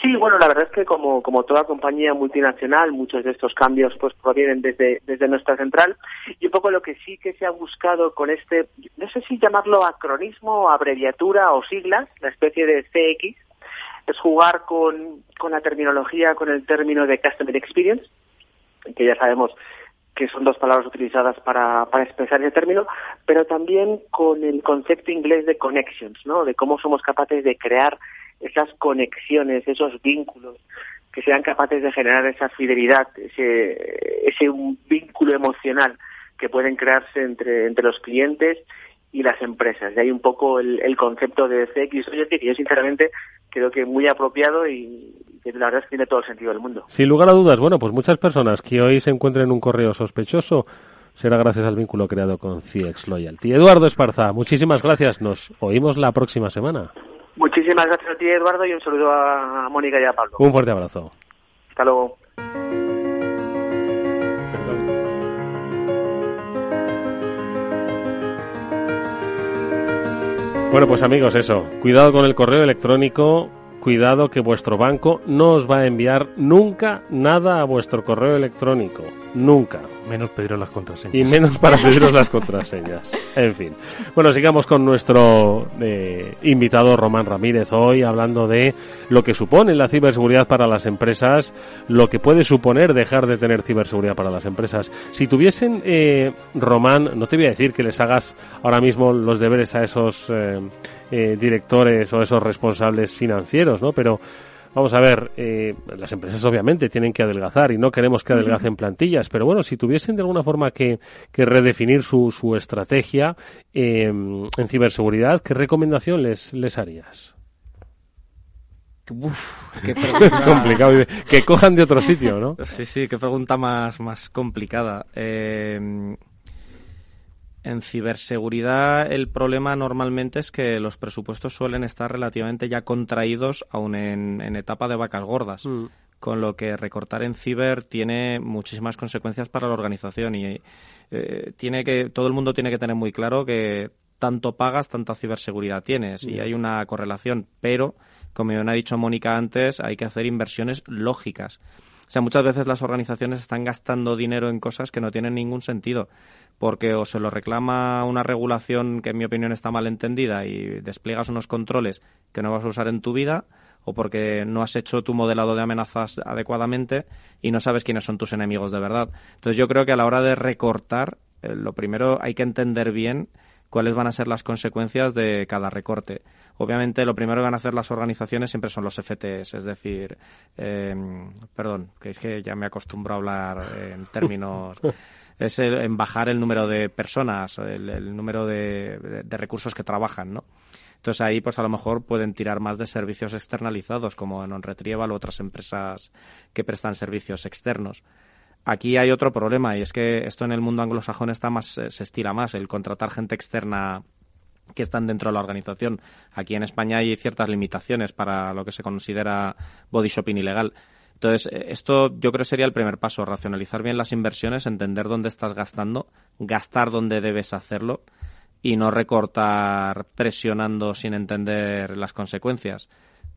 Sí, bueno, la verdad es que como, como toda compañía multinacional, muchos de estos cambios pues provienen desde, desde nuestra central y un poco lo que sí que se ha buscado con este, no sé si llamarlo acronismo, abreviatura o siglas, la especie de CX, es jugar con, con la terminología, con el término de Customer Experience, que ya sabemos que son dos palabras utilizadas para, para expresar ese término, pero también con el concepto inglés de connections, ¿no? De cómo somos capaces de crear esas conexiones, esos vínculos que sean capaces de generar esa fidelidad, ese, vínculo emocional que pueden crearse entre, entre los clientes y las empresas. De ahí un poco el, el concepto de CX Loyalty, que yo sinceramente creo que muy apropiado y que la verdad es que tiene todo el sentido del mundo. Sin lugar a dudas, bueno, pues muchas personas que hoy se encuentren un correo sospechoso será gracias al vínculo creado con CX Loyalty. Eduardo Esparza, muchísimas gracias. Nos oímos la próxima semana. Muchísimas gracias a ti, Eduardo, y un saludo a Mónica y a Pablo. Un fuerte abrazo. Hasta luego. Bueno, pues amigos, eso. Cuidado con el correo electrónico. Cuidado que vuestro banco no os va a enviar nunca nada a vuestro correo electrónico. Nunca. Menos pediros las contraseñas. Y menos para pediros las contraseñas. En fin. Bueno, sigamos con nuestro eh, invitado Román Ramírez hoy hablando de lo que supone la ciberseguridad para las empresas, lo que puede suponer dejar de tener ciberseguridad para las empresas. Si tuviesen, eh, Román, no te voy a decir que les hagas ahora mismo los deberes a esos eh, eh, directores o esos responsables financieros, ¿no? Pero Vamos a ver, eh, las empresas obviamente tienen que adelgazar y no queremos que adelgacen plantillas, pero bueno, si tuviesen de alguna forma que, que redefinir su, su estrategia eh, en ciberseguridad, ¿qué recomendación les, les harías? Uf, [LAUGHS] qué pregunta... complicado. Que cojan de otro sitio, ¿no? Sí, sí, qué pregunta más, más complicada. Eh, En ciberseguridad el problema normalmente es que los presupuestos suelen estar relativamente ya contraídos aún en, etapa de vacas gordas. Mm. Con lo que recortar en ciber tiene muchísimas consecuencias para la organización y eh, tiene que todo el mundo tiene que tener muy claro que tanto pagas, tanta ciberseguridad tienes y hay una correlación, pero como me ha dicho Mónica antes, hay que hacer inversiones lógicas. O sea, muchas veces las organizaciones están gastando dinero en cosas que no tienen ningún sentido, porque o se lo reclama una regulación que en mi opinión está mal entendida y despliegas unos controles que no vas a usar en tu vida, o porque no has hecho tu modelado de amenazas adecuadamente y no sabes quiénes son tus enemigos de verdad. Entonces yo creo que a la hora de recortar, eh, lo primero hay que entender bien cuáles van a ser las consecuencias de cada recorte. Obviamente, lo primero que van a hacer las organizaciones siempre son los FTS, es decir, eh, perdón, que es que ya me acostumbro a hablar en términos. [LAUGHS] es en bajar el número de personas, el, número de, recursos que trabajan, ¿no? Entonces ahí, pues a lo mejor pueden tirar más de servicios externalizados, como en OnRetrieval u otras empresas que prestan servicios externos. Aquí hay otro problema y es que esto en el mundo anglosajón está más, eh, se estira más, el contratar gente externa que están dentro de la organización. Aquí en España hay ciertas limitaciones para lo que se considera body shopping ilegal. Entonces, eh, esto yo creo sería el primer paso, racionalizar bien las inversiones, entender dónde estás gastando, gastar dónde debes hacerlo y no recortar presionando sin entender las consecuencias,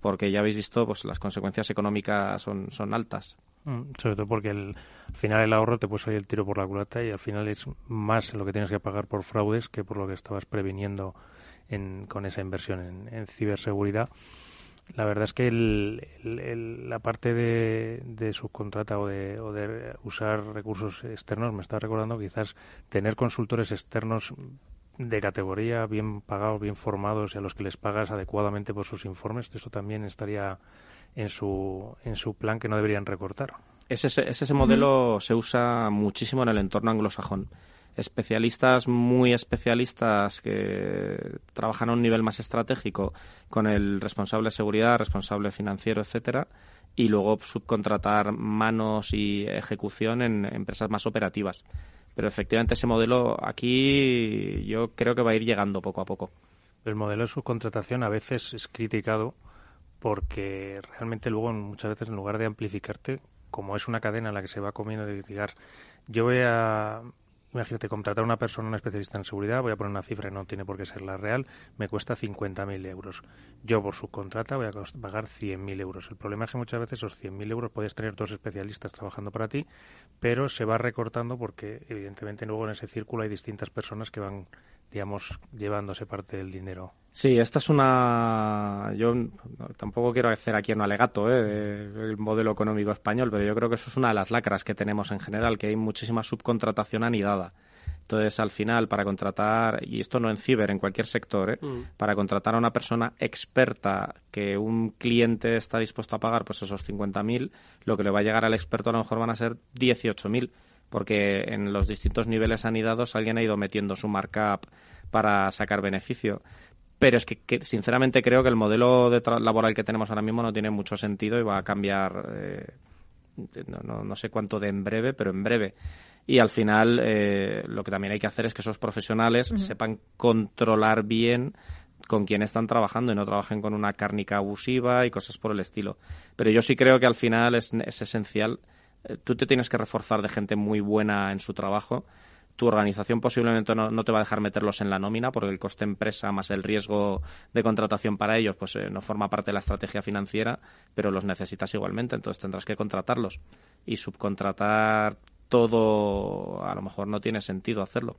porque ya habéis visto, pues las consecuencias económicas son, son altas. Mm, sobre todo porque al final el ahorro te puede salir el tiro por la culata y al final es más lo que tienes que pagar por fraudes que por lo que estabas previniendo con esa inversión en, ciberseguridad. La verdad es que la parte de, subcontrata o de, o de usar recursos externos me está recordando quizás tener consultores externos de categoría, bien pagados, bien formados y a los que les pagas adecuadamente por sus informes. Eso también estaría en su, en su plan que no deberían recortar. Ese, ese, modelo se usa muchísimo en el entorno anglosajón. Especialistas muy especialistas que trabajan a un nivel más estratégico con el responsable de seguridad, responsable financiero, etcétera, y luego subcontratar manos y ejecución en empresas más operativas. Pero efectivamente ese modelo aquí yo creo que va a ir llegando poco a poco. El modelo de subcontratación a veces es criticado porque realmente luego muchas veces en lugar de amplificarte, como es una cadena en la que se va comiendo de llegar, yo voy a, imagínate, contratar a una persona, una especialista en seguridad, voy a poner una cifra no tiene por qué ser la real, me cuesta 50.000 euros. Yo por subcontrata voy a pagar 100.000 euros. El problema es que muchas veces esos 100.000 euros puedes tener dos especialistas trabajando para ti, pero se va recortando porque evidentemente luego en ese círculo hay distintas personas que van digamos, llevándose parte del dinero. Sí, esta es una. Yo tampoco quiero hacer aquí un alegato ¿eh? el modelo económico español, pero yo creo que eso es una de las lacras que tenemos en general, que hay muchísima subcontratación anidada. Entonces, al final, para contratar, y esto no en ciber, en cualquier sector, ¿eh? mm. para contratar a una persona experta que un cliente está dispuesto a pagar pues esos 50.000, lo que le va a llegar al experto a lo mejor van a ser 18.000 porque en los distintos niveles anidados alguien ha ido metiendo su markup para sacar beneficio. Pero es que, sinceramente creo que el modelo de laboral que tenemos ahora mismo no tiene mucho sentido y va a cambiar, eh, no, sé cuánto de en breve, pero en breve. Y al final eh, lo que también hay que hacer es que esos profesionales sepan controlar bien con quién están trabajando y no trabajen con una cárnica abusiva y cosas por el estilo. Pero yo sí creo que al final es, es esencial tú te tienes que reforzar de gente muy buena en su trabajo. Tu organización posiblemente no, te va a dejar meterlos en la nómina porque el coste empresa más el riesgo de contratación para ellos pues eh, no forma parte de la estrategia financiera, pero los necesitas igualmente, entonces tendrás que contratarlos. Y subcontratar todo a lo mejor no tiene sentido hacerlo.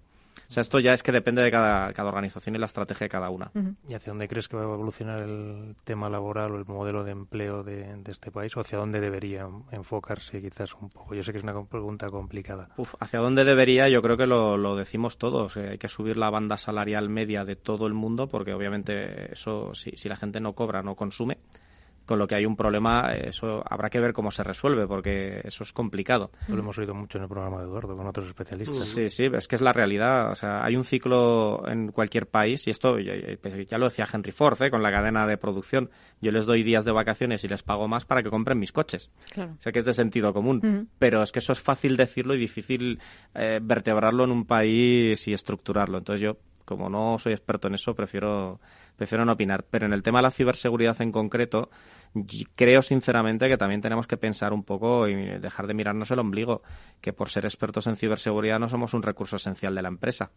O sea, esto ya es que depende de cada, organización y la estrategia de cada una. ¿Y hacia dónde crees que va a evolucionar el tema laboral o el modelo de empleo de, este país? ¿O hacia dónde debería enfocarse quizás un poco? Yo sé que es una pregunta complicada. Uf, ¿hacia dónde debería? Yo creo que lo, decimos todos. hay que subir la banda salarial media de todo el mundo porque obviamente eso, si, si la gente no cobra, no consume con lo que hay un problema, eso habrá que ver cómo se resuelve, porque eso es complicado. Lo hemos oído mucho en el programa de Eduardo con otros especialistas. Sí, sí, es que es la realidad. O sea, hay un ciclo en cualquier país, y esto ya, ya lo decía Henry Ford, ¿eh? con la cadena de producción. Yo les doy días de vacaciones y les pago más para que compren mis coches. Claro. O sea, que es de sentido común. Pero es que eso es fácil decirlo y difícil eh, vertebrarlo en un país y estructurarlo. Entonces yo, como no soy experto en eso, prefiero prefiero no opinar. Pero en el tema de la ciberseguridad en concreto, creo sinceramente que también tenemos que pensar un poco y dejar de mirarnos el ombligo, que por ser expertos en ciberseguridad no somos un recurso esencial de la empresa.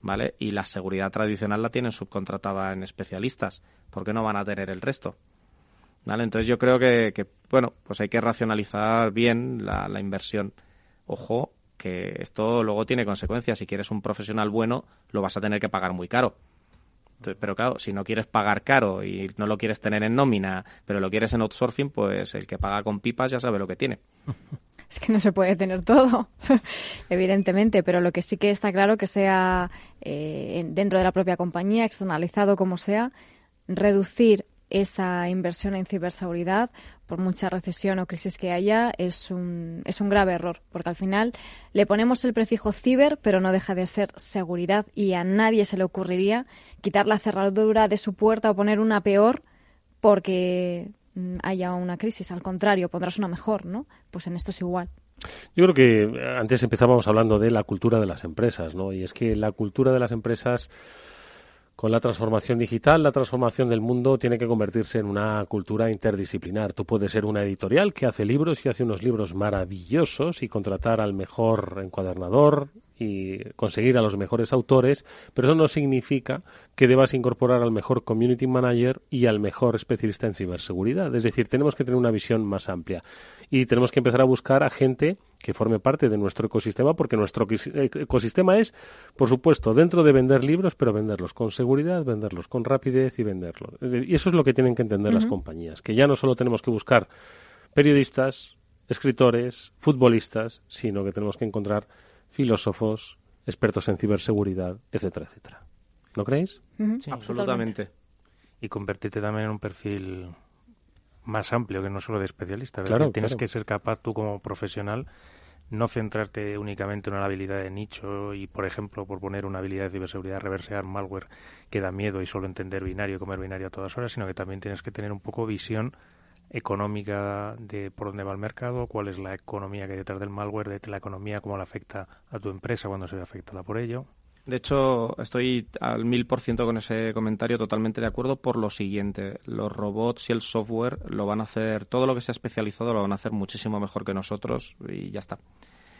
¿Vale? Y la seguridad tradicional la tienen subcontratada en especialistas. ¿Por qué no van a tener el resto? ¿Vale? Entonces yo creo que, bueno, pues hay que racionalizar bien la, la inversión. Ojo, que esto luego tiene consecuencias. Si quieres un profesional bueno, lo vas a tener que pagar muy caro. Pero claro, si no quieres pagar caro y no lo quieres tener en nómina, pero lo quieres en outsourcing, pues el que paga con pipas ya sabe lo que tiene. [LAUGHS] Es que no se puede tener todo, [LAUGHS] evidentemente, pero lo que sí que está claro que sea eh, dentro de la propia compañía, externalizado como sea, reducir esa inversión en ciberseguridad, por mucha recesión o crisis que haya, es un, es un grave error, porque al final le ponemos el prefijo ciber, pero no deja de ser seguridad y a nadie se le ocurriría quitar la cerradura de su puerta o poner una peor porque mm, haya una crisis. Al contrario, pondrás una mejor, ¿no? Pues en esto es igual. Yo creo que antes empezábamos hablando de la cultura de las empresas, ¿no? Y es que la cultura de las empresas con la transformación digital, la transformación del mundo tiene que convertirse en una cultura interdisciplinar. Tú puedes ser una editorial que hace libros y hace unos libros maravillosos y contratar al mejor encuadernador y conseguir a los mejores autores, pero eso no significa que debas incorporar al mejor community manager y al mejor especialista en ciberseguridad. Es decir, tenemos que tener una visión más amplia y tenemos que empezar a buscar a gente que forme parte de nuestro ecosistema, porque nuestro eh, ecosistema es, por supuesto, dentro de vender libros, pero venderlos con seguridad, venderlos con rapidez y venderlos. Y eso es lo que tienen que entender las compañías, que ya no solo tenemos que buscar periodistas, escritores, futbolistas, sino que tenemos que encontrar filósofos, expertos en ciberseguridad, etcétera, etcétera. ¿No creéis? sí, absolutamente. Y convertirte también en un perfil más amplio que no solo de especialista. Claro, tienes que ser capaz tú como profesional no centrarte únicamente en una habilidad de nicho y, por ejemplo, por poner una habilidad de ciberseguridad, reversear malware que da miedo y solo entender binario y comer binario a todas horas, sino que también tienes que tener un poco visión económica de por dónde va el mercado, cuál es la economía que hay detrás del malware, de la economía, cómo le afecta a tu empresa cuando se ve afectada por ello. De hecho, estoy al mil por ciento con ese comentario totalmente de acuerdo por lo siguiente. Los robots y el software lo van a hacer, todo lo que sea especializado lo van a hacer muchísimo mejor que nosotros y ya está.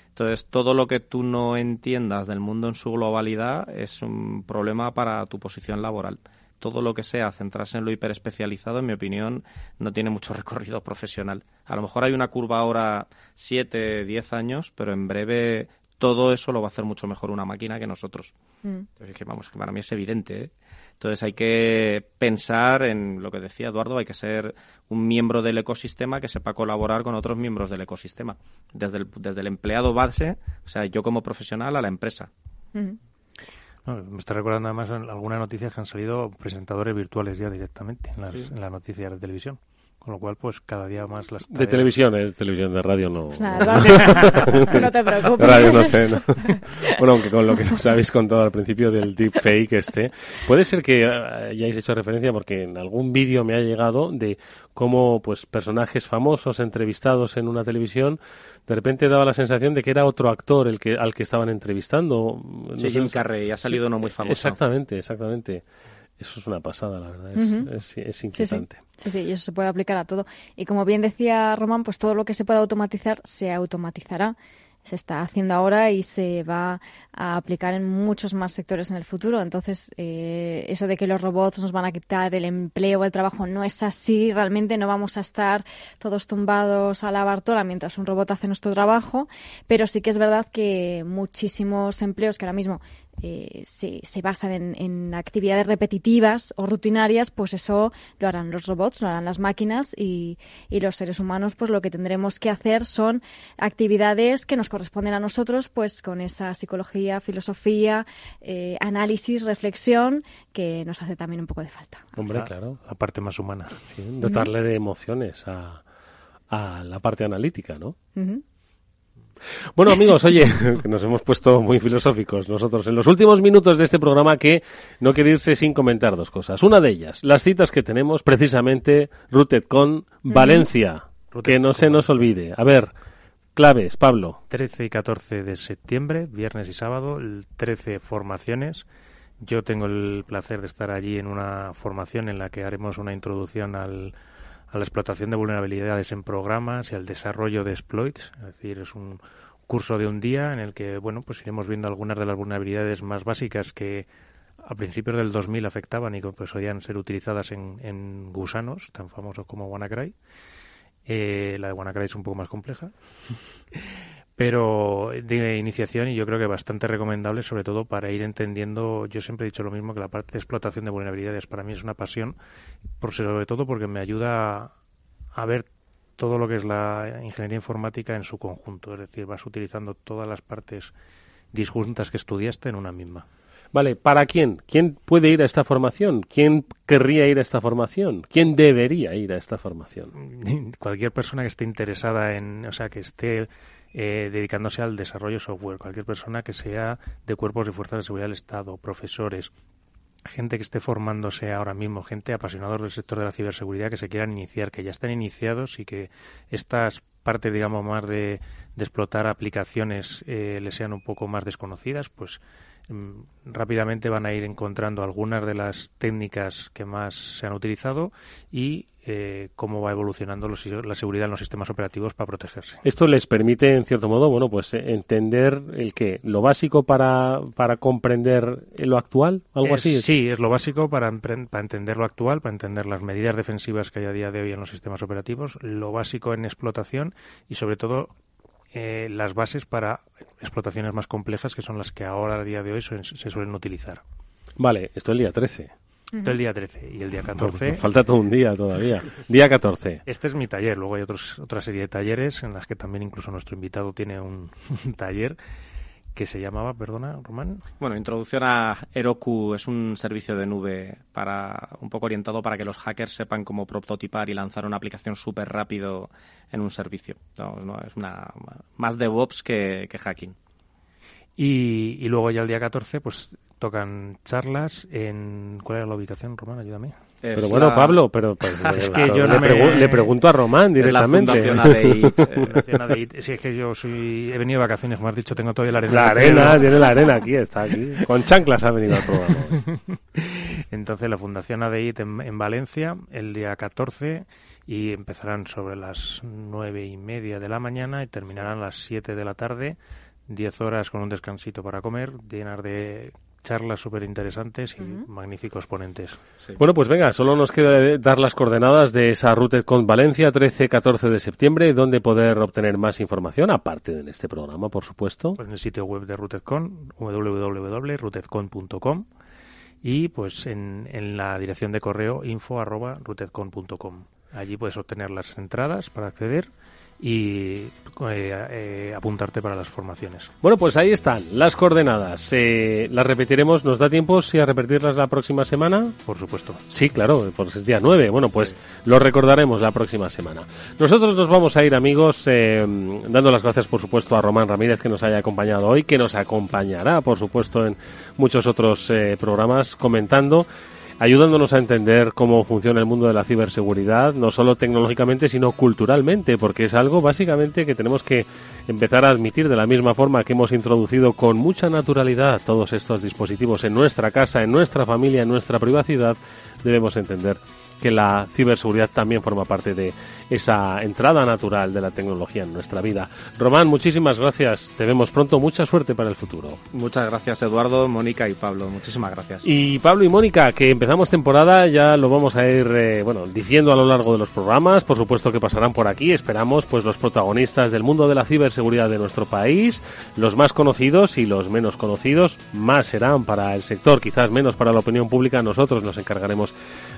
Entonces, todo lo que tú no entiendas del mundo en su globalidad es un problema para tu posición laboral. Todo lo que sea centrarse en lo hiperespecializado, en mi opinión, no tiene mucho [LAUGHS] recorrido profesional. A lo mejor hay una curva ahora 7, 10 años, pero en breve todo eso lo va a hacer mucho mejor una máquina que nosotros. Mm. Entonces, que vamos, que para mí es evidente. ¿eh? Entonces hay que pensar en lo que decía Eduardo, hay que ser un miembro del ecosistema que sepa colaborar con otros miembros del ecosistema, desde el, desde el empleado base, o sea, yo como profesional a la empresa. me está recordando además algunas noticias que han salido presentadores virtuales ya directamente en las, en las noticias de televisión. Con lo cual, pues cada día más las De televisión, ¿eh? De televisión, de radio no. Pues nada, [LAUGHS] no te preocupes. De radio no sé, ¿no? [LAUGHS] Bueno, aunque con lo que nos habéis contado al principio del deepfake este, puede ser que hayáis hecho referencia porque en algún vídeo me ha llegado de cómo pues personajes famosos entrevistados en una televisión de repente daba la sensación de que era otro actor el que al que estaban entrevistando. sí, Jim Carrey, ha salido uno muy famoso. Exactamente, exactamente. Eso es una pasada, la verdad. Es, es, inquietante. Sí, sí. y eso se puede aplicar a todo. Y como bien decía Román, pues todo lo que se pueda automatizar se automatizará. Se está haciendo ahora y se va a aplicar en muchos más sectores en el futuro. Entonces, eh, eso de que los robots nos van a quitar el empleo o el trabajo no es así. Realmente no vamos a estar todos tumbados a la bartola mientras un robot hace nuestro trabajo. Pero sí que es verdad que muchísimos empleos que ahora mismo eh, se, se, basan en, en, actividades repetitivas o rutinarias, pues eso lo harán los robots, lo harán las máquinas y, y, los seres humanos, pues lo que tendremos que hacer son actividades que nos corresponden a nosotros, pues con esa psicología, filosofía, eh, análisis, reflexión, que nos hace también un poco de falta. Hombre, claro, la parte más humana, dotarle de emociones a, a, la parte analítica, ¿no? Bueno, amigos, oye, [LAUGHS] nos hemos puesto muy filosóficos nosotros en los últimos minutos de este programa que no quiere irse sin comentar dos cosas. Una de ellas, las citas que tenemos precisamente Rooted con Valencia, que no se nos olvide. A ver, claves, Pablo. 13 y 14 de septiembre, viernes y sábado, 13 formaciones. Yo tengo el placer de estar allí en una formación en la que haremos una introducción al a la explotación de vulnerabilidades en programas y al desarrollo de exploits. Es decir, es un curso de un día en el que, bueno, pues iremos viendo algunas de las vulnerabilidades más básicas que a principios del 2000 afectaban y que pues, podían ser utilizadas en, gusanos, tan famosos como WannaCry. Eh, la de WannaCry es un poco más compleja. Pero de iniciación y yo creo que bastante recomendable, sobre todo para ir entendiendo, yo siempre he dicho lo mismo, que la parte de explotación de vulnerabilidades para mí es una pasión, por, sobre todo porque me ayuda a ver todo lo que es la ingeniería informática en su conjunto, es decir, vas utilizando todas las partes disjuntas que estudiaste en una misma. Vale, ¿para quién? ¿Quién puede ir a esta formación? ¿Quién querría ir a esta formación? ¿Quién debería ir a esta formación? [LAUGHS] Cualquier persona que esté interesada en, o sea, que esté eh, dedicándose al desarrollo software, cualquier persona que sea de cuerpos y fuerzas de seguridad del Estado, profesores, gente que esté formándose ahora mismo, gente apasionados del sector de la ciberseguridad que se quieran iniciar, que ya están iniciados y que estas partes, digamos, más de, explotar aplicaciones eh, les sean un poco más desconocidas, pues mm, rápidamente van a ir encontrando algunas de las técnicas que más se han utilizado y eh, cómo va evolucionando la seguridad en los sistemas operativos para protegerse. Esto les permite, en cierto modo, bueno, pues eh, entender el que lo básico para, para comprender lo actual, algo así. Sí, es lo básico para, para entender lo actual, para entender las medidas defensivas que hay a día de hoy en los sistemas operativos, lo básico en explotación y, sobre todo, eh, las bases para explotaciones más complejas que son las que ahora a día de hoy se suelen utilizar. Vale, esto es el día 13 el día 13 y el día 14. falta todo un día todavía. Día 14. Este es mi taller. Luego hay otros, otra serie de talleres en las que también incluso nuestro invitado tiene un, [LAUGHS] taller que se llamaba, perdona, Román. Bueno, introducción a Heroku es un servicio de nube para un poco orientado para que los hackers sepan cómo prototipar y lanzar una aplicación súper rápido en un servicio. No, es una más DevOps que, que hacking. Y, y, luego ya el día 14, pues tocan charlas en... ¿Cuál era la ubicación, Román? Ayúdame. Pero bueno, Pablo, pero, [LAUGHS] es que yo le, pregunto a Román directamente. [LAUGHS] La Fundación ADEIT. Sí, es que yo soy, he venido de vacaciones, como has dicho, tengo todavía la arena. La arena, tiene la arena aquí, está aquí. Con chanclas ha venido al [LAUGHS] programa. Entonces, la Fundación ADEIT en, en Valencia, el día 14, y empezarán sobre las nueve y media de la mañana y terminarán a las siete de la tarde. Diez horas con un descansito para comer, llenar de charlas súper interesantes y magníficos ponentes. Bueno, pues venga, solo nos queda dar las coordenadas de esa RootedCon Valencia 13-14 de septiembre, donde poder obtener más información, aparte de este programa, por supuesto. Pues en el sitio web de RootedCon, www.rootedcon.com y pues en, en, la dirección de correo info arroba Allí puedes obtener las entradas para acceder y eh, eh, apuntarte para las formaciones. Bueno, pues ahí están las coordenadas. Eh, las repetiremos. ¿Nos da tiempo si a repetirlas la próxima semana? Por supuesto. Sí, claro, pues es día 9. Bueno, pues lo recordaremos la próxima semana. Nosotros nos vamos a ir, amigos, dando las gracias, por supuesto, a Román Ramírez que nos haya acompañado hoy, que nos acompañará, por supuesto, en muchos otros programas comentando ayudándonos a entender cómo funciona el mundo de la ciberseguridad, no solo tecnológicamente, sino culturalmente, porque es algo básicamente que tenemos que empezar a admitir de la misma forma que hemos introducido con mucha naturalidad todos estos dispositivos en nuestra casa, en nuestra familia, en nuestra privacidad, debemos entender que la ciberseguridad también forma parte de esa entrada natural de la tecnología en nuestra vida. Román, muchísimas gracias. Te vemos pronto. Mucha suerte para el futuro. Muchas gracias, Eduardo, Mónica y Pablo. Muchísimas gracias. Y Pablo y Mónica, que empezamos temporada, ya lo vamos a ir eh, bueno, diciendo a lo largo de los programas. Por supuesto que pasarán por aquí. Esperamos pues los protagonistas del mundo de la ciberseguridad de nuestro país, los más conocidos y los menos conocidos, más serán para el sector, quizás menos para la opinión pública. Nosotros nos encargaremos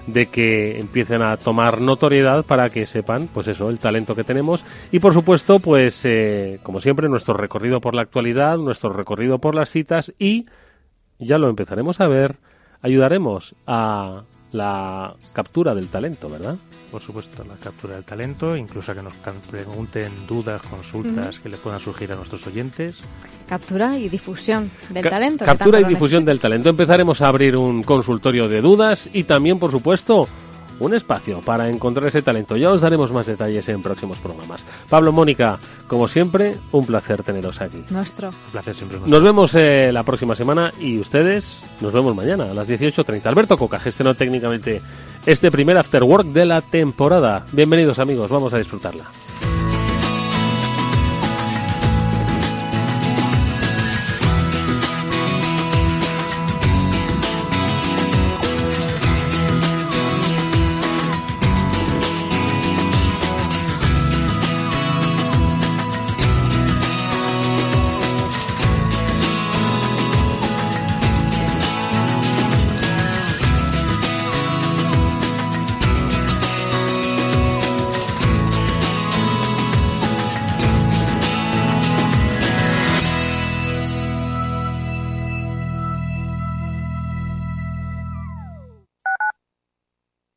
de que empiecen a tomar notoriedad para que sepan, pues eso, el talento que tenemos y por supuesto, pues eh, como siempre, nuestro recorrido por la actualidad, nuestro recorrido por las citas y ya lo empezaremos a ver, ayudaremos a la captura del talento, ¿verdad? Por supuesto, la captura del talento, incluso a que nos pregunten dudas, consultas que le puedan surgir a nuestros oyentes. Captura y difusión del talento. Captura y difusión del talento. Empezaremos a abrir un consultorio de dudas y también, por supuesto, un espacio para encontrar ese talento. Ya os daremos más detalles en próximos programas. Pablo, Mónica, como siempre, un placer teneros aquí. Nuestro. Un placer siempre. Nos vemos eh, la próxima semana y ustedes nos vemos mañana a las 18.30. Alberto Coca gestionó técnicamente este primer After Work de la temporada. Bienvenidos amigos, vamos a disfrutarla.